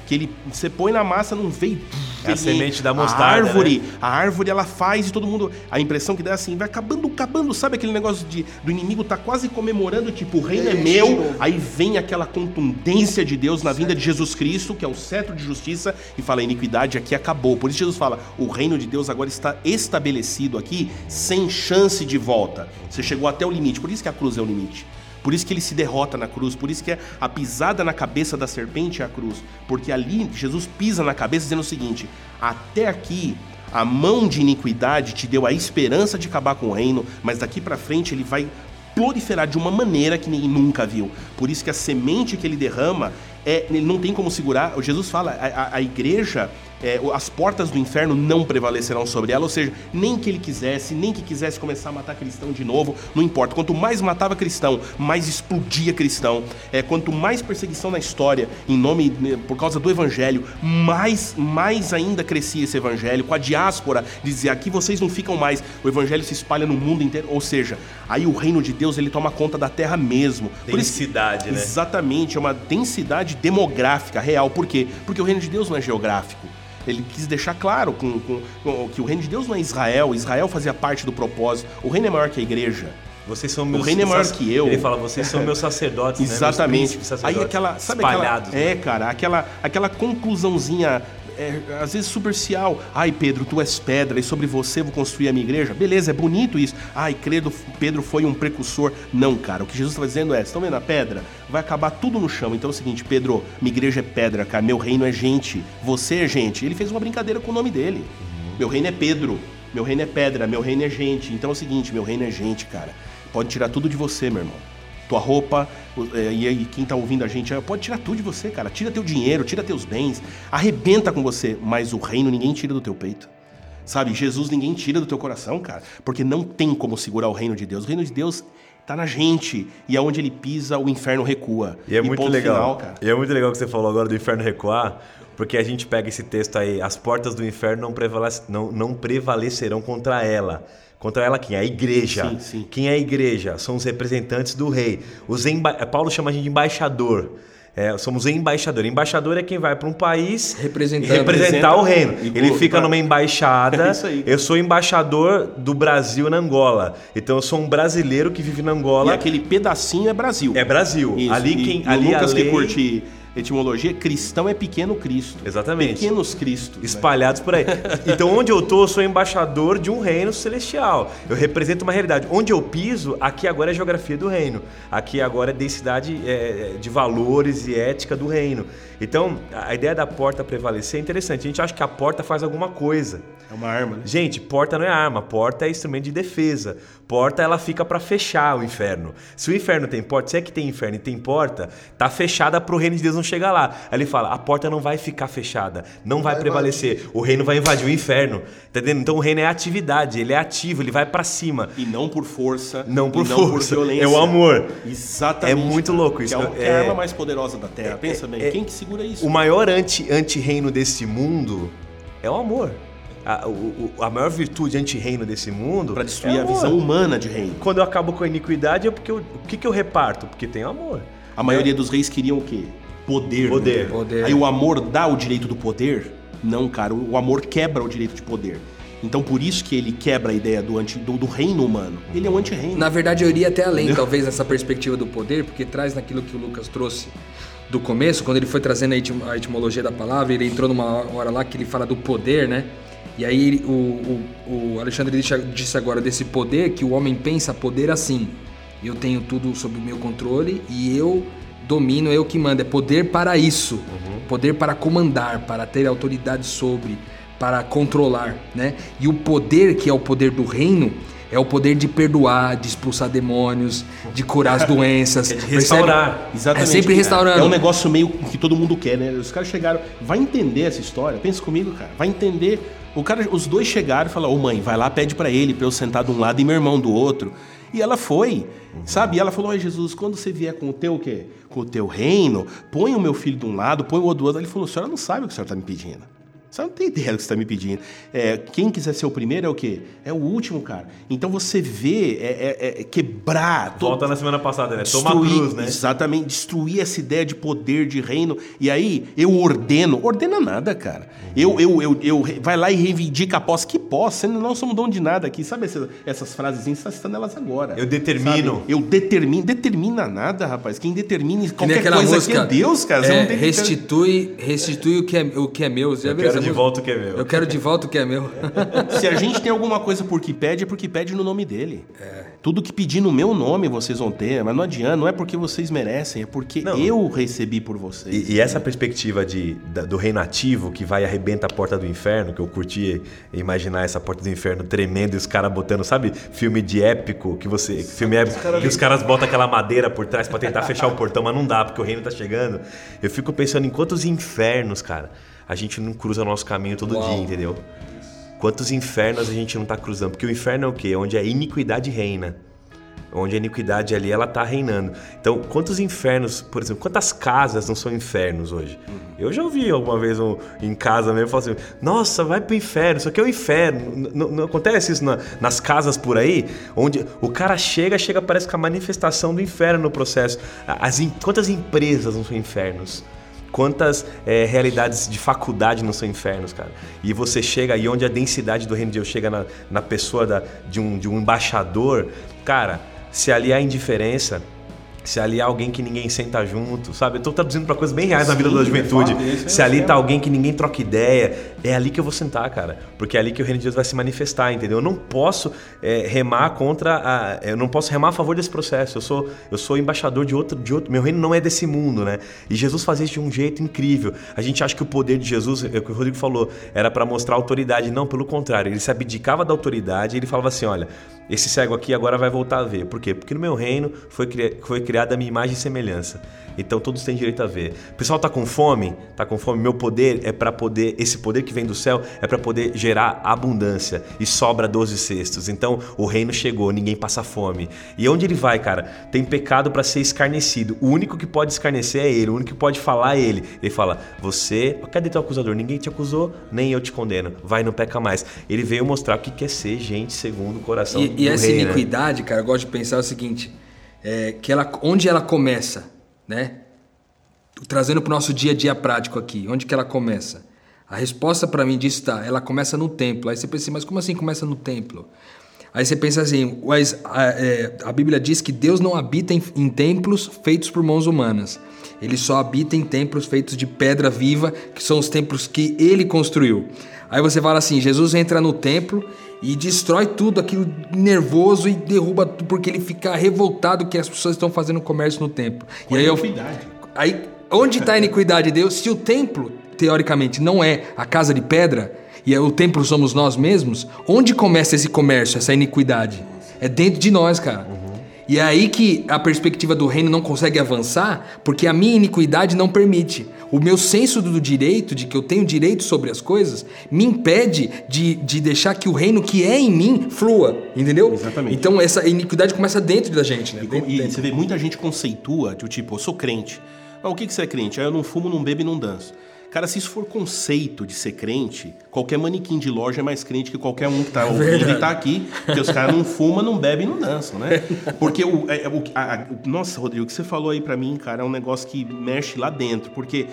Que ele você põe na massa, não veio. É a semente da A mostarda, árvore, né? a árvore ela faz e todo mundo. A impressão que dá é assim, vai acabando, acabando. Sabe aquele negócio de, do inimigo tá quase comemorando, tipo, o reino é aí, de meu. Aí vem aquela contundência de Deus na vinda de Jesus Cristo, que é o cetro de justiça, e fala: a iniquidade aqui acabou. Por isso Jesus fala: o reino de Deus agora está estabelecido aqui, sem chance de volta. Você chegou até o limite. Por isso que a cruz é o limite. Por isso que ele se derrota na cruz, por isso que a pisada na cabeça da serpente é a cruz, porque ali Jesus pisa na cabeça dizendo o seguinte: até aqui a mão de iniquidade te deu a esperança de acabar com o reino, mas daqui pra frente ele vai proliferar de uma maneira que ninguém nunca viu. Por isso que a semente que ele derrama é, ele não tem como segurar. Jesus fala, a, a- a igreja, é, as portas do inferno não prevalecerão sobre ela. Ou seja, nem que ele quisesse, nem que quisesse começar a matar cristão de novo, não importa. Quanto mais matava cristão, mais explodia cristão. É, quanto mais perseguição na história, em nome né, por causa do evangelho, mais, mais ainda crescia esse evangelho. Com a diáspora, dizia aqui vocês não ficam mais. O evangelho se espalha no mundo inteiro. Ou seja, aí o reino de Deus ele toma conta da terra mesmo. Que- Densidade, né? Exatamente, é uma densidade demográfica real. Por quê? Porque o reino de Deus não é geográfico. Ele quis deixar claro com- com- com- que o reino de Deus não é Israel, Israel fazia parte do propósito. O reino é maior que a igreja. Vocês são meus reino é maior que eu. Ele fala, vocês são meus sacerdotes, né? Meus Exatamente. príncipes Aí aquela, sabe espalhados. aquela, né? é, cara, aquela, aquela conclusãozinha, é, às vezes superficial. Ai, Pedro, tu és pedra e sobre você vou construir a minha igreja. Beleza, é bonito isso. Ai, credo, Pedro foi um precursor. Não, cara, o que Jesus está dizendo é, estão vendo a pedra? Vai acabar tudo no chão. Então é o seguinte, Pedro, minha igreja é pedra, cara, meu reino é gente, você é gente. Ele fez uma brincadeira com o nome dele. Meu reino é Pedro, meu reino é pedra, meu reino é gente. Então é o seguinte, meu reino é gente, cara. Pode tirar tudo de você, meu irmão tua roupa, é, e aí quem tá ouvindo a gente, é, pode tirar tudo de você, cara. Tira teu dinheiro, tira teus bens, arrebenta com você, mas o reino ninguém tira do teu peito. Sabe, Jesus ninguém tira do teu coração, cara, porque não tem como segurar o reino de Deus. O reino de Deus tá na gente, e aonde ele pisa, o inferno recua. E é muito ponto legal. final, cara. E é muito legal que você falou agora do inferno recuar, porque a gente pega esse texto aí, as portas do inferno não, prevalece- não, não prevalecerão contra ela. Contra ela quem? A igreja. Sim, sim. Quem é a igreja? São os representantes do rei. Os emba... Paulo chama a gente de embaixador. É, somos embaixador. Embaixador é quem vai para um país Representando. e representar o reino. E Ele fica pra- numa embaixada. É. Eu sou embaixador do Brasil na Angola. Então eu sou um brasileiro que vive na E Angola. aquele pedacinho é Brasil. É Brasil. Isso, Ali e quem o ali Lucas a lei... que curte etimologia, cristão é pequeno Cristo. Exatamente. Pequenos Cristos. né? espalhados por aí. Então, onde eu tô, eu sou embaixador de um reino celestial. Eu represento uma realidade. Onde eu piso, aqui agora é a geografia do reino. Aqui agora é densidade é, de valores e ética do reino. Então, a ideia da porta prevalecer é interessante. A gente acha que a porta faz alguma coisa. É uma arma, né? Gente, porta não é arma, porta é instrumento de defesa. Porta ela fica para fechar o inferno. Se o inferno tem porta, se é que tem inferno e tem porta, tá fechada pro reino de Deus não chegar lá. Aí ele fala: a porta não vai ficar fechada, não vai, vai prevalecer. O reino vai invadir o inferno. Entendendo? Então o reino é atividade, ele é ativo, ele vai para cima. E não por força. Não por força, violência. é o amor. Exatamente. É muito louco isso. Que é, o- que é É- a arma mais poderosa da Terra. Pensa bem, é- quem que segura isso? O maior anti- anti-reino desse mundo é o amor. A, o- a maior virtude anti-reino desse mundo. Pra destruir é a visão humana de reino. Quando eu acabo com a iniquidade, é porque eu- o que, que eu reparto? Porque tem amor. A maioria dos reis queriam o quê? Poder. Poder. né? Poder. Aí o amor dá o direito do poder? Não, cara. O amor quebra o direito de poder. Então por isso que ele quebra a ideia do, anti, do, do reino humano. Ele é um anti-reino. Na verdade, eu iria até além, talvez, nessa perspectiva do poder, porque traz naquilo que o Lucas trouxe do começo, quando ele foi trazendo a etim- a etimologia da palavra, ele entrou numa hora lá que ele fala do poder, né? E aí o, o, o Alexandre disse, agora desse poder que o homem pensa poder assim. Eu tenho tudo sob o meu controle e eu domino, eu que mando. É poder para isso. Poder para comandar, para ter autoridade sobre, para controlar, né? E o poder que é o poder do reino é o poder de perdoar, de expulsar demônios, de curar as doenças, de percebe? restaurar. Exatamente. É sempre restaurando. É um negócio meio que todo mundo quer, né? Os caras chegaram. Vai entender essa história. Pensa comigo, cara. Vai entender. O cara, os dois chegaram e falaram: Ô mãe, vai lá, pede pra ele pra eu sentar de um lado e meu irmão do outro. E ela foi, sabe? E ela falou: Ai, Jesus, quando você vier com o teu quê? Com o teu reino, põe o meu filho de um lado, põe o outro do outro. Ele falou: A senhora não sabe o que a senhora tá me pedindo. Você não tem ideia do que você está me pedindo. É, quem quiser ser o primeiro é o quê? É o último, cara. Então você vê é, é- é quebrar. todo- Volta na semana passada, né? Toma a destruir, cruz, né? Exatamente, destruir essa ideia de poder, de reino. E aí, eu ordeno. Ordena nada, cara. Eu, eu, eu, eu vai lá e reivindica a posse. Que posse? Nós não somos dono de nada aqui. Sabe essas, essas frases? Você está citando elas agora. Eu determino. Sabe? Eu determino. Determina nada, rapaz. Quem determina qualquer coisa música, que é Deus, cara. Você é, não tem que- restitui, restitui o que é, o que é meu. Você já viu quero de volta o que é meu. Eu quero de volta o que é meu. Se a gente tem alguma coisa por que pede, é porque pede no nome dele. Tudo que pedir no meu nome vocês vão ter, mas não adianta, não é porque vocês merecem, é porque Não. eu recebi por vocês. E, e essa perspectiva de, da- do reino ativo que vai e arrebenta a porta do inferno, que eu curti imaginar essa porta do inferno tremendo e os caras botando, sabe, filme de épico, que você. Filme épico, que os caras botam aquela madeira por trás pra tentar fechar o portão, mas não dá, porque o reino tá chegando. Eu fico pensando em quantos infernos, cara, a gente não cruza nosso caminho todo Uau. dia, entendeu? Quantos infernos a gente não tá cruzando? Porque o inferno é o quê? Onde a iniquidade reina. Onde a iniquidade ali, ela tá reinando. Então, quantos infernos, por exemplo, quantas casas não são infernos hoje? Eu já ouvi alguma vez um- em casa mesmo, falar assim, nossa, vai pro inferno, isso aqui é o inferno. N- Não, não acontece isso na- nas casas por aí? Onde o cara chega, chega, parece com a manifestação do inferno no processo. As, quantas empresas não são infernos? Quantas é, realidades de faculdade não são infernos, cara? E você chega aí onde a densidade do reino de Deus chega na, na pessoa da- de, um, de um embaixador, cara, se ali há indiferença, se ali há alguém que ninguém senta junto, sabe? Eu tô traduzindo pra coisas bem reais na vida Sim, da de juventude. isso é Se ali tá alguém que ninguém troca ideia, é ali que eu vou sentar, cara. Porque é ali que o reino de Deus vai se manifestar, entendeu? Eu não posso é, remar contra a. Eu não posso remar a favor desse processo. Eu sou, eu sou embaixador de outro, de outro. Meu reino não é desse mundo, né? E Jesus fazia isso de um jeito incrível. A gente acha que o poder de Jesus, é o que o Rodrigo falou, era para mostrar autoridade. Não, pelo contrário. Ele se abdicava da autoridade e ele falava assim: olha, esse cego aqui agora vai voltar a ver. Por quê? Porque no meu reino foi, cri- foi criada a minha imagem e semelhança. Então todos têm direito a ver. O pessoal tá com fome? Tá com fome. Meu poder é para poder, esse poder que vem do céu é para poder gerar abundância e sobra 12 cestos. Então o reino chegou, ninguém passa fome. E onde ele vai, cara? Tem pecado para ser escarnecido. O único que pode escarnecer é ele, o único que pode falar é ele. Ele fala: "Você, cadê teu acusador? Ninguém te acusou, nem eu te condeno. Vai, não peca mais." Ele veio mostrar o que quer ser gente segundo o coração E, e essa rei, né? iniquidade, cara, eu gosto de pensar o seguinte: é, que ela, onde ela começa, né? Trazendo para o nosso dia a dia prático aqui, onde que ela começa? A resposta para mim disso tá, ela começa no templo. Aí você pensa assim, mas como assim começa no templo? Aí você pensa assim, mas a, é, a Bíblia diz que Deus não habita em, em templos feitos por mãos humanas. Ele só habita em templos feitos de pedra viva, que são os templos que ele construiu. Aí você fala assim: Jesus entra no templo e destrói tudo aquilo nervoso e derruba tudo porque ele fica revoltado que as pessoas estão fazendo comércio no templo. E aí eu, iniquidade. Aí, onde está a iniquidade de Deus? Se o templo, teoricamente, não é a casa de pedra, e é- o templo somos nós mesmos, onde começa esse comércio, essa iniquidade? É dentro de nós, cara. E é aí que a perspectiva do reino não consegue avançar, porque a minha iniquidade não permite. O meu senso do direito, de que eu tenho direito sobre as coisas, me impede de, de deixar que o reino que é em mim flua, entendeu? Exatamente. Então essa iniquidade começa dentro da gente, né? E, Dentro- e dentro. você vê muita gente conceitua, tipo, eu sou crente. Ah, o que, que você é crente? Ah, eu não fumo, não bebo e não danço. Cara, se isso for conceito de ser crente, qualquer manequim de loja é mais crente que qualquer um que tá ouvindo e tá aqui, porque os caras não fumam, não bebem e não dançam, né? Porque o, é, o a, a, nossa, Rodrigo, o que você falou aí para mim, cara, é um negócio que mexe lá dentro, porque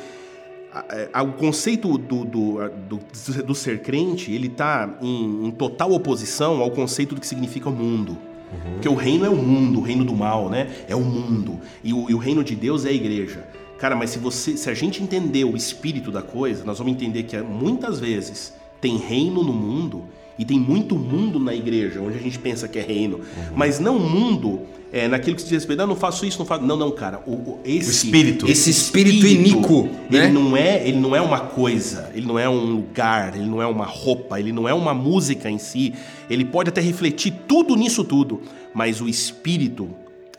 a, o conceito do, do, do, do, ser crente, ele tá em, em, total oposição ao conceito do que significa o mundo. Uhum. Porque o reino é o mundo, o reino do mal, né? É o mundo. E o, e o reino de Deus é a igreja. Cara, mas se você, se a gente entender o espírito da coisa, nós vamos entender que muitas vezes tem reino no mundo e tem muito mundo na igreja, onde a gente pensa que é reino, uhum. mas não mundo é, naquilo que se diz respeito, não, não faço isso, não faço. Não, não, cara. O, o esse o espírito. Esse espírito, espírito iníquo. Ele né? não é, ele não é uma coisa, ele não é um lugar, ele não é uma roupa, ele não é uma música em si. Ele pode até refletir tudo nisso tudo, mas o espírito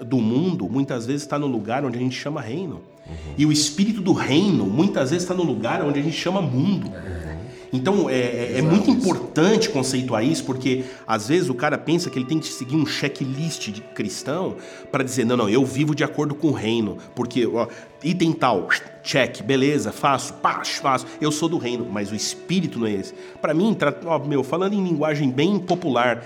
do mundo muitas vezes está no lugar onde a gente chama reino. Uhum. E o espírito do reino muitas vezes está no lugar onde a gente chama mundo. Uhum. Então é, é, é muito importante conceituar isso, porque às vezes o cara pensa que ele tem que seguir um checklist de cristão para dizer: não, não, eu vivo de acordo com o reino, porque ó, item tal, check, beleza, faço, pá, faço, eu sou do reino, mas o espírito não é esse. Para mim, ó, meu, falando em linguagem bem popular,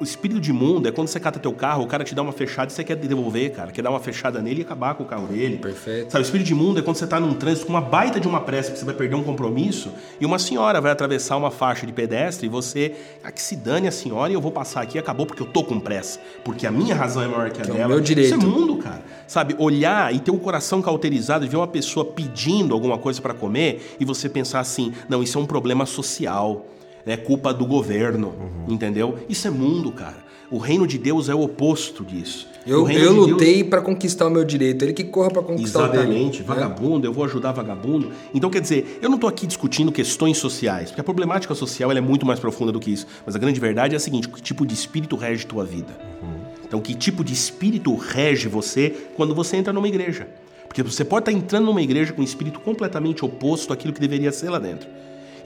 o espírito de mundo é quando você cata teu carro, o cara te dá uma fechada e você quer devolver, cara. Quer dar uma fechada nele e acabar com o carro dele. Perfeito. Sabe, o espírito de mundo é quando você tá num trânsito com uma baita de uma pressa, que você vai perder um compromisso, e uma senhora vai atravessar uma faixa de pedestre e você, ah, que se dane a senhora e eu vou passar aqui, acabou porque eu tô com pressa. Porque a minha razão é maior que a que dela. É o meu direito. Isso é mundo, cara. Sabe, olhar e ter o coração cauterizado e ver uma pessoa pedindo alguma coisa para comer e você pensar assim, não, isso é um problema social é culpa do governo, uhum. entendeu? Isso é mundo, cara. O reino de Deus é o oposto disso. Eu, eu de lutei Deus... para conquistar o meu direito, ele que corra para conquistar Exatamente. o. Exatamente, né? vagabundo, eu vou ajudar vagabundo. Então, quer dizer, eu não estou aqui discutindo questões sociais, porque a problemática social é muito mais profunda do que isso. Mas a grande verdade é a seguinte: que tipo de espírito rege tua vida? Uhum. Então, que tipo de espírito rege você quando você entra numa igreja? Porque você pode estar entrando numa igreja com um espírito completamente oposto àquilo que deveria ser lá dentro.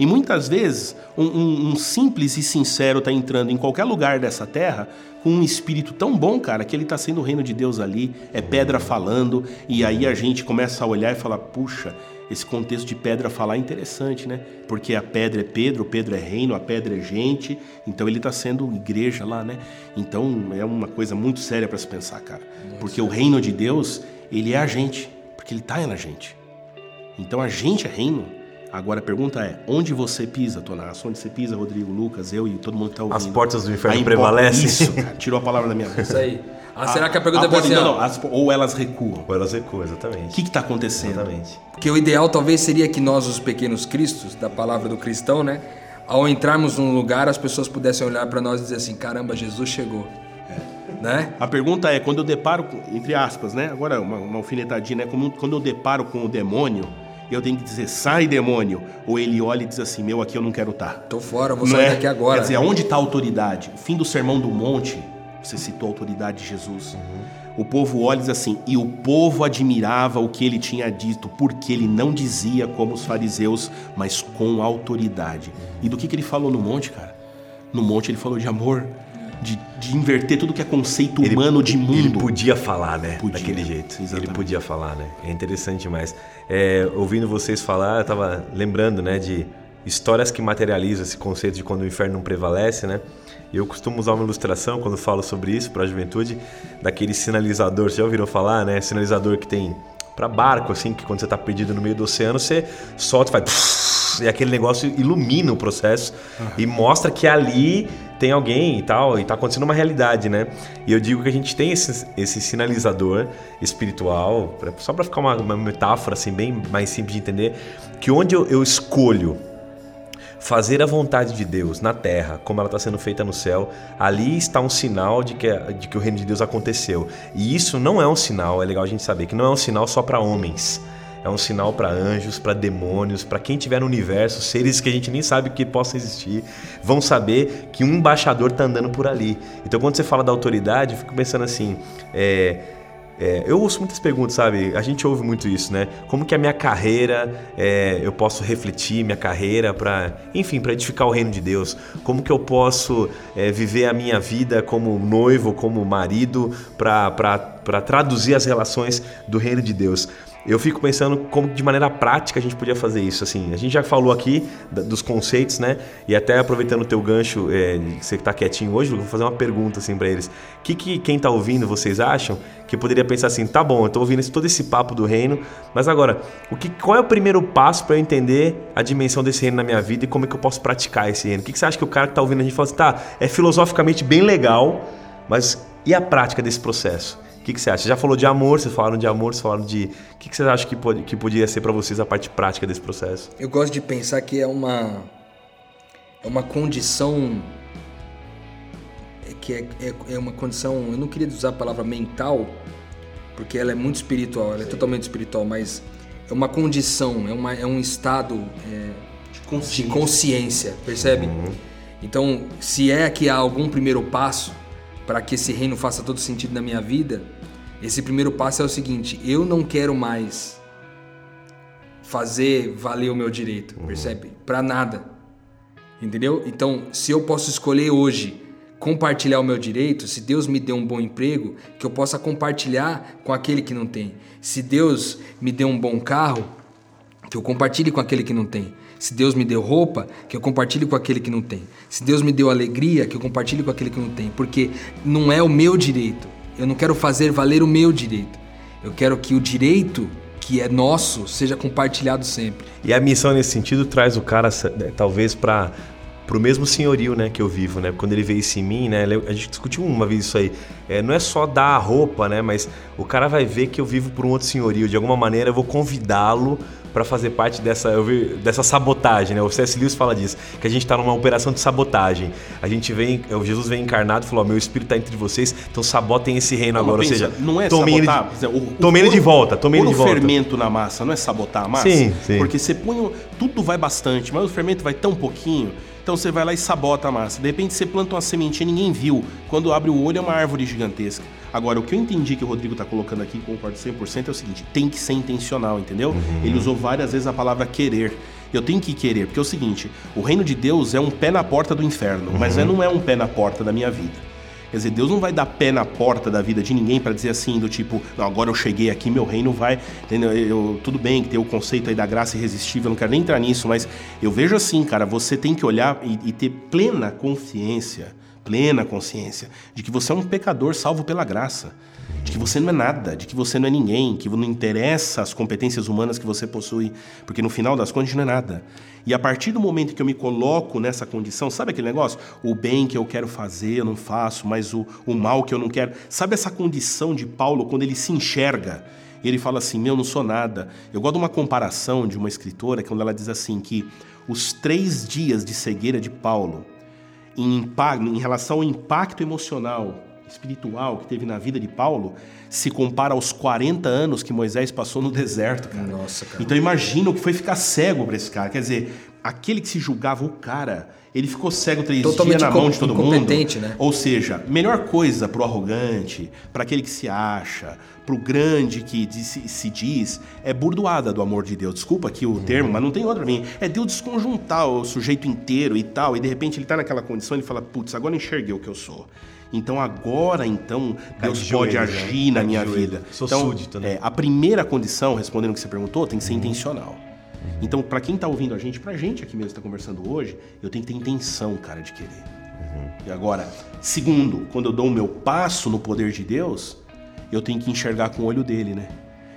E muitas vezes, um, um, um simples e sincero está entrando em qualquer lugar dessa terra com um espírito tão bom, cara, que ele está sendo o reino de Deus ali, é pedra falando, e aí a gente começa a olhar e falar: puxa, esse contexto de pedra falar é interessante, né? Porque a pedra é Pedro, o Pedro é reino, a pedra é gente, então ele está sendo igreja lá, né? Então é uma coisa muito séria para se pensar, cara. Porque o reino de Deus, ele é a gente, porque ele está na gente. Então a gente é reino. Agora a pergunta é: onde você pisa, Tonasso? Onde você pisa, Rodrigo, Lucas, eu e todo mundo que está ouvindo? As portas do inferno prevalecem. Isso, cara, tirou a palavra da minha boca. Isso aí. Ah, será que a pergunta a, é assim, não, não, as, ou elas recuam? Ou elas recuam, exatamente. O que está acontecendo? Exatamente. Porque o ideal talvez seria que nós, os pequenos cristos, da palavra do cristão, né? Ao entrarmos num lugar, as pessoas pudessem olhar para nós e dizer assim: caramba, Jesus chegou. É. Né? A pergunta é: quando eu deparo, entre aspas, né? Agora uma, uma alfinetadinha, né? Como, quando eu deparo com o demônio eu tenho que dizer, sai demônio. Ou ele olha e diz assim, meu, aqui eu não quero estar. Tá. Tô fora, vou sair é? daqui agora. Quer dizer, onde está a autoridade? O fim do sermão do monte, você citou a autoridade de Jesus. Uhum. O povo olha e diz assim, e o povo admirava o que ele tinha dito, porque ele não dizia como os fariseus, mas com autoridade. E do que, que ele falou no monte, cara? No monte ele falou de amor, de, de, inverter tudo que é conceito ele, humano de mundo. Ele podia falar, né? Podia, Daquele jeito. Exatamente. Ele podia falar, né? É interessante demais. É, ouvindo vocês falar, eu tava lembrando, né, de histórias que materializam esse conceito de quando o inferno não prevalece, né? Eu costumo usar uma ilustração quando falo sobre isso para a juventude, daquele sinalizador, você já ouviram falar, né? Sinalizador que tem para barco, assim, que quando você está perdido no meio do oceano, você solta e faz. E aquele negócio ilumina o processo uhum. e mostra que ali tem alguém e tal, e está acontecendo uma realidade, né? E eu digo que a gente tem esse, esse sinalizador espiritual, só para ficar uma, uma, metáfora assim, bem mais simples de entender, que onde eu, eu escolho fazer a vontade de Deus na terra, como ela está sendo feita no céu, ali está um sinal de que, de que o reino de Deus aconteceu. E isso não é um sinal, é legal a gente saber, que não é um sinal só para homens. É um sinal para anjos, para demônios, para quem tiver no universo, seres que a gente nem sabe que possam existir, vão saber que um embaixador está andando por ali. Então, quando você fala da autoridade, eu fico pensando assim: é, é, eu ouço muitas perguntas, sabe? A gente ouve muito isso, né? Como que a minha carreira, é, eu posso refletir minha carreira para, enfim, para edificar o reino de Deus? Como que eu posso é, viver a minha vida como noivo, como marido, para traduzir as relações do reino de Deus? Eu fico pensando como de maneira prática a gente podia fazer isso. Assim, a gente já falou aqui dos conceitos, né? E até aproveitando o teu gancho, é, você que está quietinho hoje, vou fazer uma pergunta assim para eles. Que, que quem está ouvindo vocês acham que poderia pensar assim, tá bom, eu estou ouvindo esse, todo esse papo do reino, mas agora, o que, qual é o primeiro passo para eu entender a dimensão desse reino na minha vida e como é que eu posso praticar esse reino? O que, que você acha que o cara que está ouvindo a gente fala assim, tá, é filosoficamente bem legal, mas e a prática desse processo? O que, que você acha? Você já falou de amor, vocês falaram de amor, vocês falaram de. O que, que você acha que, pode, que podia ser para vocês a parte prática desse processo? Eu gosto de pensar que é uma. É uma condição. É que é, é, é uma condição. Eu não queria usar a palavra mental, porque ela é muito espiritual, ela é totalmente espiritual, mas é uma condição, é, uma, é um estado é, de, consciência. de, consciência. percebe? Uhum. Então, se é que há algum primeiro passo para que esse reino faça todo sentido na minha vida, esse primeiro passo é o seguinte: eu não quero mais fazer valer o meu direito, uhum. percebe? Para nada. Entendeu? Então, se eu posso escolher hoje compartilhar o meu direito, se Deus me deu um bom emprego, que eu possa compartilhar com aquele que não tem. Se Deus me deu um bom carro, que eu compartilhe com aquele que não tem. Se Deus me deu roupa, que eu compartilhe com aquele que não tem. Se Deus me deu alegria, que eu compartilhe com aquele que não tem. Porque não é o meu direito. Eu não quero fazer valer o meu direito. Eu quero que o direito que é nosso seja compartilhado sempre. E a missão nesse sentido traz o cara né, talvez para pro mesmo senhorio, né, que eu vivo, né? Quando ele vê isso em mim, né? A gente discutiu uma vez isso aí. É, não é só dar a roupa, né? Mas o cara vai ver que eu vivo por um outro senhorio. De alguma maneira eu vou convidá-lo para fazer parte dessa, vi, dessa sabotagem, né? O C.S. Lewis fala disso, que a gente está numa operação de sabotagem. A gente vem, Jesus vem encarnado e falou: meu espírito está entre vocês, então sabotem esse reino não, agora. Pensa, Ou seja, não é sabotar, ele, o, tomem ele de volta, tomem ele de volta. O fermento na massa não é sabotar a massa? Sim, sim. Porque você põe, tudo vai bastante, mas o fermento vai tão pouquinho. Então você vai lá e sabota a massa. De repente você planta uma sementinha e ninguém viu. Quando abre o olho é uma árvore gigantesca. Agora, o que eu entendi que o Rodrigo está colocando aqui, concordo 100%, é o seguinte: tem que ser intencional, entendeu? Uhum. Ele usou várias vezes a palavra querer. Eu tenho que querer, porque é o seguinte: o reino de Deus é um pé na porta do inferno, uhum. mas não é um pé na porta da minha vida. Quer dizer, Deus não vai dar pé na porta da vida de ninguém para dizer assim, do tipo, não, agora eu cheguei aqui, meu reino vai. Entendeu? Eu, tudo bem que tem o conceito aí da graça irresistível, não quero nem entrar nisso, mas eu vejo assim, cara, você tem que olhar e, e ter plena consciência plena consciência de que você é um pecador salvo pela graça, de que você não é nada, de que você não é ninguém, que não interessa as competências humanas que você possui, porque no final das contas não é nada. E a partir do momento que eu me coloco nessa condição, sabe aquele negócio? O bem que eu quero fazer, eu não faço, mas o, o mal que eu não quero. Sabe essa condição de Paulo quando ele se enxerga? Ele fala assim: Meu, não sou nada. Eu gosto de uma comparação de uma escritora, quando ela diz assim: que os três dias de cegueira de Paulo em, em relação ao impacto emocional, espiritual que teve na vida de Paulo, se compara aos 40 anos que Moisés passou no deserto, cara. Nossa, cara. Então imagina o que foi ficar cego para esse cara. Quer dizer, aquele que se julgava o cara, ele ficou cego três Totalmente dias na mão de todo mundo. Né? Ou seja, melhor coisa pro arrogante, para aquele que se acha, pro grande que se, se, diz, é burdoada do amor de Deus. Desculpa aqui o uhum. termo, mas não tem outra mim. É Deus desconjuntar o sujeito inteiro e tal, e de repente ele tá naquela condição e ele fala, putz, agora enxerguei o que eu sou. Então agora então Deus de pode agir né? na minha vida. Sou então, súdito, né? É, a primeira condição, respondendo o que você perguntou, tem que ser uhum. intencional. Então, para quem tá ouvindo a gente, pra gente aqui mesmo que tá conversando hoje, eu tenho que ter intenção, cara, de querer. Uhum. E agora, segundo, quando eu dou o meu passo no poder de Deus, eu tenho que enxergar com o olho dele, né?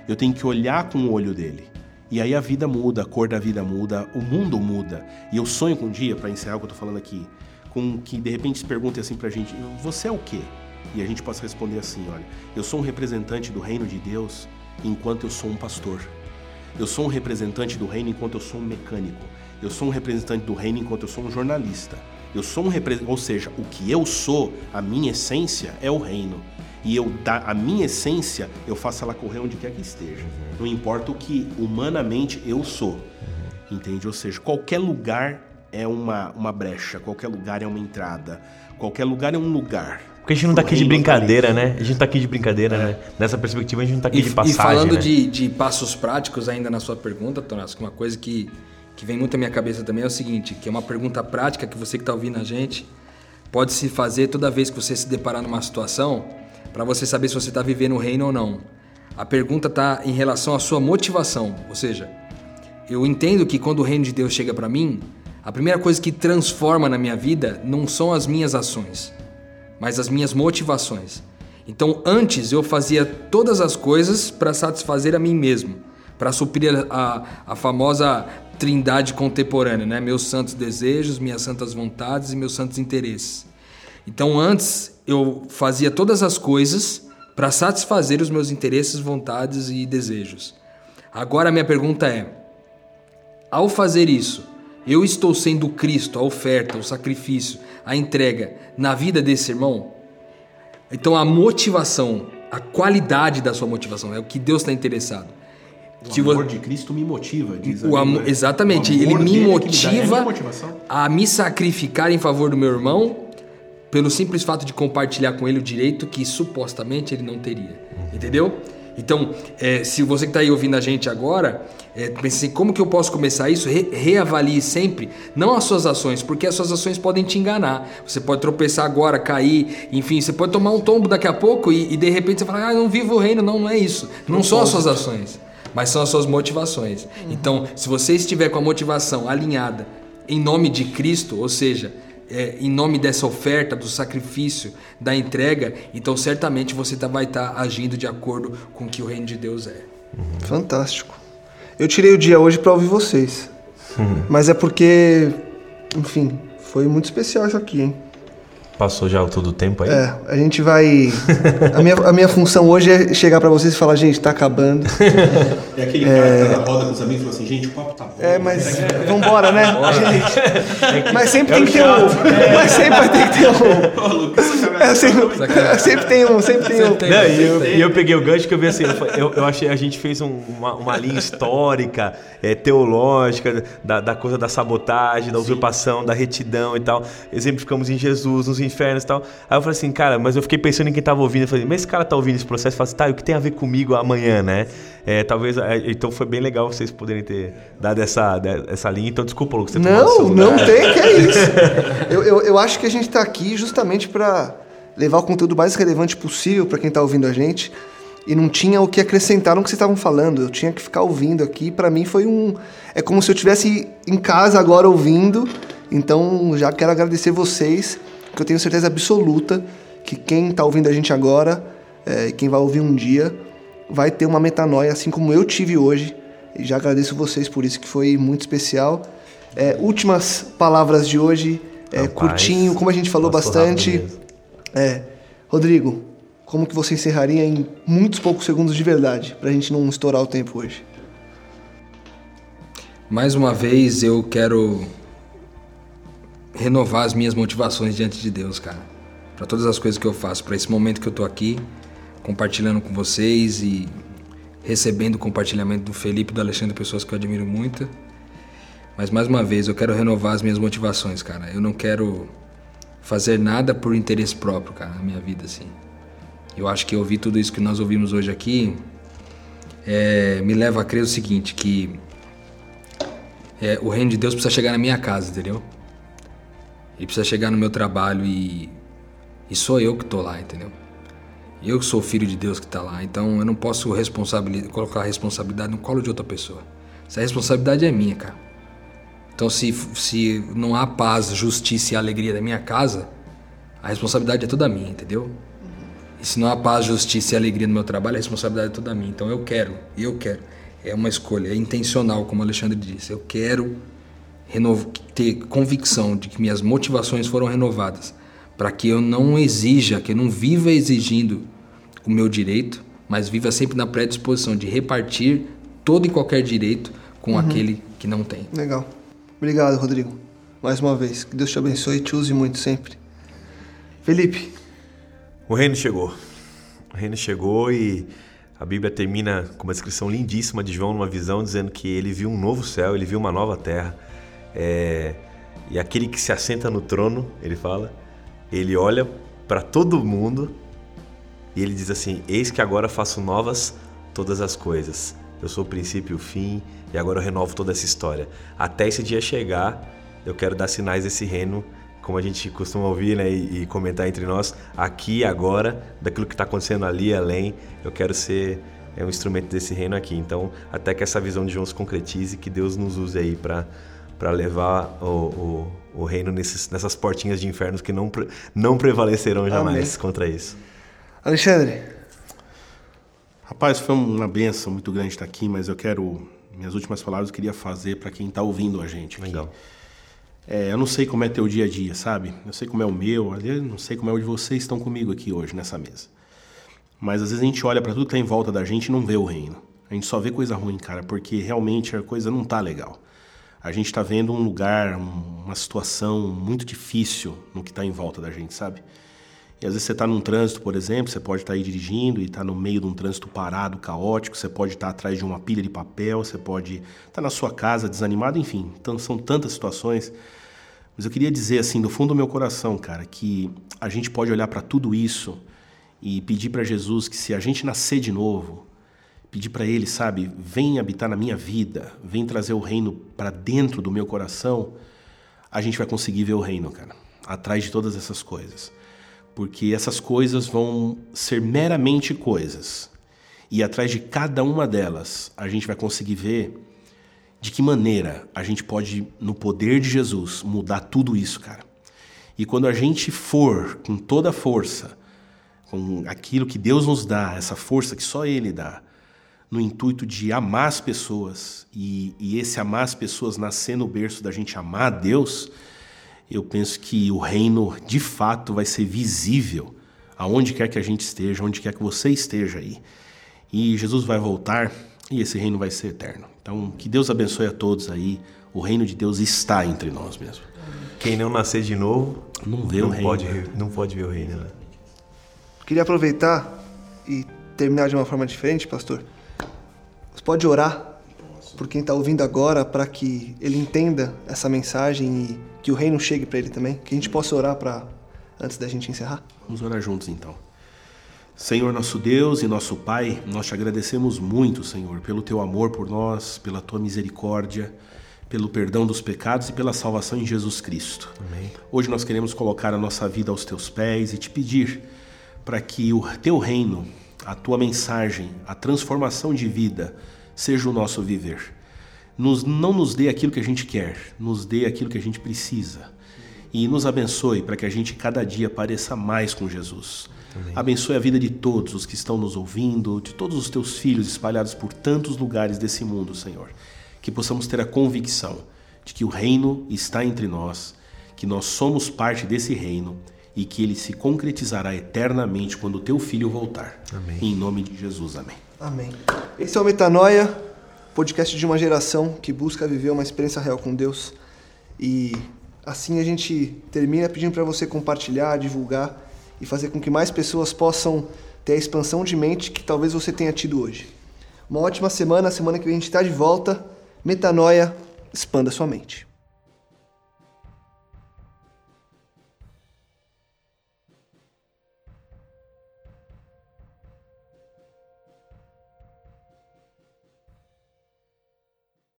Eu tenho que olhar com o olho dele. E aí a vida muda, a cor da vida muda, o mundo muda. E eu sonho com um dia, para encerrar o que eu tô falando aqui, com que de repente se pergunte assim pra gente: você é o quê? E a gente possa responder assim: olha, eu sou um representante do reino de Deus enquanto eu sou um pastor. Eu sou um representante do reino enquanto eu sou um mecânico. Eu sou um representante do reino enquanto eu sou um jornalista. Eu sou um representante, ou seja, o que eu sou, a minha essência é o reino. E eu a minha essência, eu faço ela correr onde quer que esteja. Não importa o que humanamente eu sou. Entende? Ou seja, qualquer lugar é uma, uma brecha, qualquer lugar é uma entrada, qualquer lugar é um lugar. Porque a gente não tá aqui de brincadeira, né? A gente não tá aqui de brincadeira, é. né? Nessa perspectiva, a gente não tá aqui e, de passagem. E falando né? de, de passos práticos ainda na sua pergunta, Tonas, uma coisa que, que vem muito à minha cabeça também é o seguinte, que é uma pergunta prática que você que tá ouvindo a gente pode se fazer toda vez que você se deparar numa situação para você saber se você está vivendo o reino ou não. A pergunta está em relação à sua motivação. Ou seja, eu entendo que quando o reino de Deus chega para mim, a primeira coisa que transforma na minha vida não são as minhas ações, mas as minhas motivações. Então, antes eu fazia todas as coisas para satisfazer a mim mesmo, para suprir a, a famosa trindade contemporânea, né? Meus santos desejos, minhas santas vontades e meus santos interesses. Então, antes eu fazia todas as coisas para satisfazer os meus interesses, vontades e desejos. Agora a minha pergunta é: ao fazer isso, eu estou sendo Cristo, a oferta, o sacrifício, a entrega na vida desse irmão? Então a motivação, a qualidade da sua motivação é o que Deus está interessado. O Que amor vo- de Cristo me motiva, diz o né? exatamente, O ele me é a motiva motivação. a me sacrificar em favor do meu irmão pelo simples fato de compartilhar com ele o direito que supostamente ele não teria. Entendeu? Então, é, se você que está aí ouvindo a gente agora, é, pense assim, como que eu posso começar isso? Re- reavalie sempre, não as suas ações, porque as suas ações podem te enganar. Você pode tropeçar agora, cair, enfim, você pode tomar um tombo daqui a pouco e, e de repente você fala, ah, não vivo o reino. Não, não é isso. Não são as suas ações, mas são as suas motivações. Então, se você estiver com a motivação alinhada em nome de Cristo, ou seja, é, em nome dessa oferta, do sacrifício, da entrega, então certamente você tá, vai estar agindo de acordo com o que o reino de Deus é. Fantástico. Eu tirei o dia hoje para ouvir vocês. Mas é porque, enfim, foi muito especial isso aqui, hein? Passou já todo o tempo aí? É, a gente vai. A minha, a minha função hoje é chegar para vocês e falar, gente, tá acabando. É aquele cara que tá na roda com os amigos e fala assim, gente, o papo tá bom. É, mas vambora, né? Gente, mas sempre tem que ter um. Mas sempre vai ter que ter um. É, sempre, é, sempre tem um, sempre tem um. Sempre tem. Não, e eu, e eu peguei o gancho que eu vi assim, eu, eu, eu achei, a gente fez um- uma, uma linha histórica, é, teológica, da, da coisa da sabotagem, da usurpação, da retidão e tal. Exemplificamos em Jesus, nos infernos e tal. Aí eu falei assim, cara, mas eu fiquei pensando em quem tava ouvindo. Eu falei, mas esse cara tá ouvindo esse processo e fala assim, tá, e o que tem a ver comigo amanhã, né? É, talvez. é, então foi bem legal vocês poderem ter dado essa, essa linha. Então desculpa, Lucas, você Não, não tem, que é isso. Eu, eu, eu acho que a gente tá aqui justamente para levar o conteúdo mais relevante possível para quem tá ouvindo a gente. E não tinha o que acrescentar no que vocês estavam falando. Eu tinha que ficar ouvindo aqui. Para mim foi um. É como se eu estivesse em casa agora ouvindo. Então já quero agradecer vocês, que eu tenho certeza absoluta que quem tá ouvindo a gente agora, é, e quem vai ouvir um dia, vai ter uma metanoia, assim como eu tive hoje. E já agradeço vocês por isso, que foi muito especial. É, últimas palavras de hoje, é, Rapaz, curtinho, como a gente falou bastante. É, Rodrigo, como que você encerraria em muitos poucos segundos de verdade, pra gente não estourar o tempo hoje? Mais uma vez eu quero renovar as minhas motivações diante de Deus, cara. Para todas as coisas que eu faço, para esse momento que eu tô aqui compartilhando com vocês e recebendo o compartilhamento do Felipe e do Alexandre, pessoas que eu admiro muito. Mas mais uma vez eu quero renovar as minhas motivações, cara. Eu não quero fazer nada por interesse próprio, cara, na minha vida assim. Eu acho que ouvir tudo isso que nós ouvimos hoje aqui é, me leva a crer o seguinte, que é, o reino de Deus precisa chegar na minha casa, entendeu? Ele precisa chegar no meu trabalho e, e sou eu que tô lá, entendeu? Eu sou o filho de Deus que tá lá, então eu não posso responsabili- colocar a responsabilidade no colo de outra pessoa. Essa responsabilidade é minha, cara. Então se, se não há paz, justiça e alegria na minha casa, a responsabilidade é toda minha, entendeu? E se não há paz, justiça e alegria no meu trabalho, a responsabilidade é toda minha. Então eu quero, eu quero. É uma escolha, é intencional, como o Alexandre disse. Eu quero ter convicção de que minhas motivações foram renovadas, para que eu não exija, que eu não viva exigindo o meu direito, mas viva sempre na predisposição de repartir todo e qualquer direito com aquele que não tem. Legal. Obrigado, Rodrigo. Mais uma vez. Que Deus te abençoe e te use muito sempre. Felipe, O reino chegou. O reino chegou e a Bíblia termina com uma descrição lindíssima de João numa visão dizendo que ele viu um novo céu, ele viu uma nova terra. É, E aquele que se assenta no trono, ele fala, ele olha para todo mundo e ele diz assim: Eis que agora faço novas todas as coisas. Eu sou o princípio e o fim, e agora eu renovo toda essa história. Até esse dia chegar, eu quero dar sinais desse reino, como a gente costuma ouvir né, e, e comentar entre nós, aqui e agora, daquilo que está acontecendo ali além. Eu quero ser é um instrumento desse reino aqui. Então, até que essa visão de João se concretize, que Deus nos use aí para para levar o, o, o reino nesses, nessas portinhas de infernos que não, não prevalecerão jamais Amém. contra isso. Alexandre. Rapaz, foi uma benção muito grande estar aqui, mas eu quero. Minhas últimas palavras eu queria fazer para quem está ouvindo a gente. Aqui. Legal. É, eu não sei como é teu dia a dia, sabe? Eu sei como é o meu, eu não sei como é o de vocês estão comigo aqui hoje nessa mesa. Mas às vezes a gente olha para tudo que está em volta da gente e não vê o reino. A gente só vê coisa ruim, cara, porque realmente a coisa não tá legal. A gente está vendo um lugar, uma situação muito difícil no que está em volta da gente, sabe? E às vezes você está num trânsito, por exemplo, você pode estar tá aí dirigindo e está no meio de um trânsito parado, caótico, você pode estar tá atrás de uma pilha de papel, você pode estar tá na sua casa desanimado, enfim. São tantas situações. Mas eu queria dizer, assim, do fundo do meu coração, cara, que a gente pode olhar para tudo isso e pedir para Jesus que se a gente nascer de novo, pedir para Ele, sabe, vem habitar na minha vida, vem trazer o reino para dentro do meu coração, a gente vai conseguir ver o reino, cara, atrás de todas essas coisas porque essas coisas vão ser meramente coisas. E atrás de cada uma delas, a gente vai conseguir ver de que maneira a gente pode, no poder de Jesus, mudar tudo isso, cara. E quando a gente for com toda a força, com aquilo que Deus nos dá, essa força que só Ele dá, no intuito de amar as pessoas, e, e esse amar as pessoas nascer no berço da gente amar a Deus, eu penso que o reino de fato vai ser visível aonde quer que a gente esteja, onde quer que você esteja aí. E Jesus vai voltar e esse reino vai ser eterno. Então, que Deus abençoe a todos aí. O reino de Deus está entre nós mesmo. Quem não nascer de novo, não vê não o reino. Pode, não pode ver o reino. Né? Queria aproveitar e terminar de uma forma diferente, pastor. Você pode orar por quem está ouvindo agora para que ele entenda essa mensagem e que o reino chegue para ele também? Que a gente possa orar para antes da gente encerrar? Vamos orar juntos então. Senhor nosso Deus e nosso Pai, nós te agradecemos muito, Senhor, pelo teu amor por nós, pela tua misericórdia, pelo perdão dos pecados e pela salvação em Jesus Cristo. Amém. Hoje nós queremos colocar a nossa vida aos teus pés e te pedir para que o teu reino, a tua mensagem, a transformação de vida seja o nosso viver nos, não nos dê aquilo que a gente quer, nos dê aquilo que a gente precisa. E nos abençoe para que a gente cada dia pareça mais com Jesus. Amém. Abençoe a vida de todos os que estão nos ouvindo, de todos os teus filhos espalhados por tantos lugares desse mundo, Senhor. Que possamos ter a convicção de que o reino está entre nós, que nós somos parte desse reino e que ele se concretizará eternamente quando o teu filho voltar. Amém. Em nome de Jesus, amém. Amém. Esse é o Metanoia podcast de uma geração que busca viver uma experiência real com Deus. E assim a gente termina pedindo para você compartilhar, divulgar e fazer com que mais pessoas possam ter a expansão de mente que talvez você tenha tido hoje. Uma ótima semana, semana que a gente está de volta. Metanoia, expanda sua mente.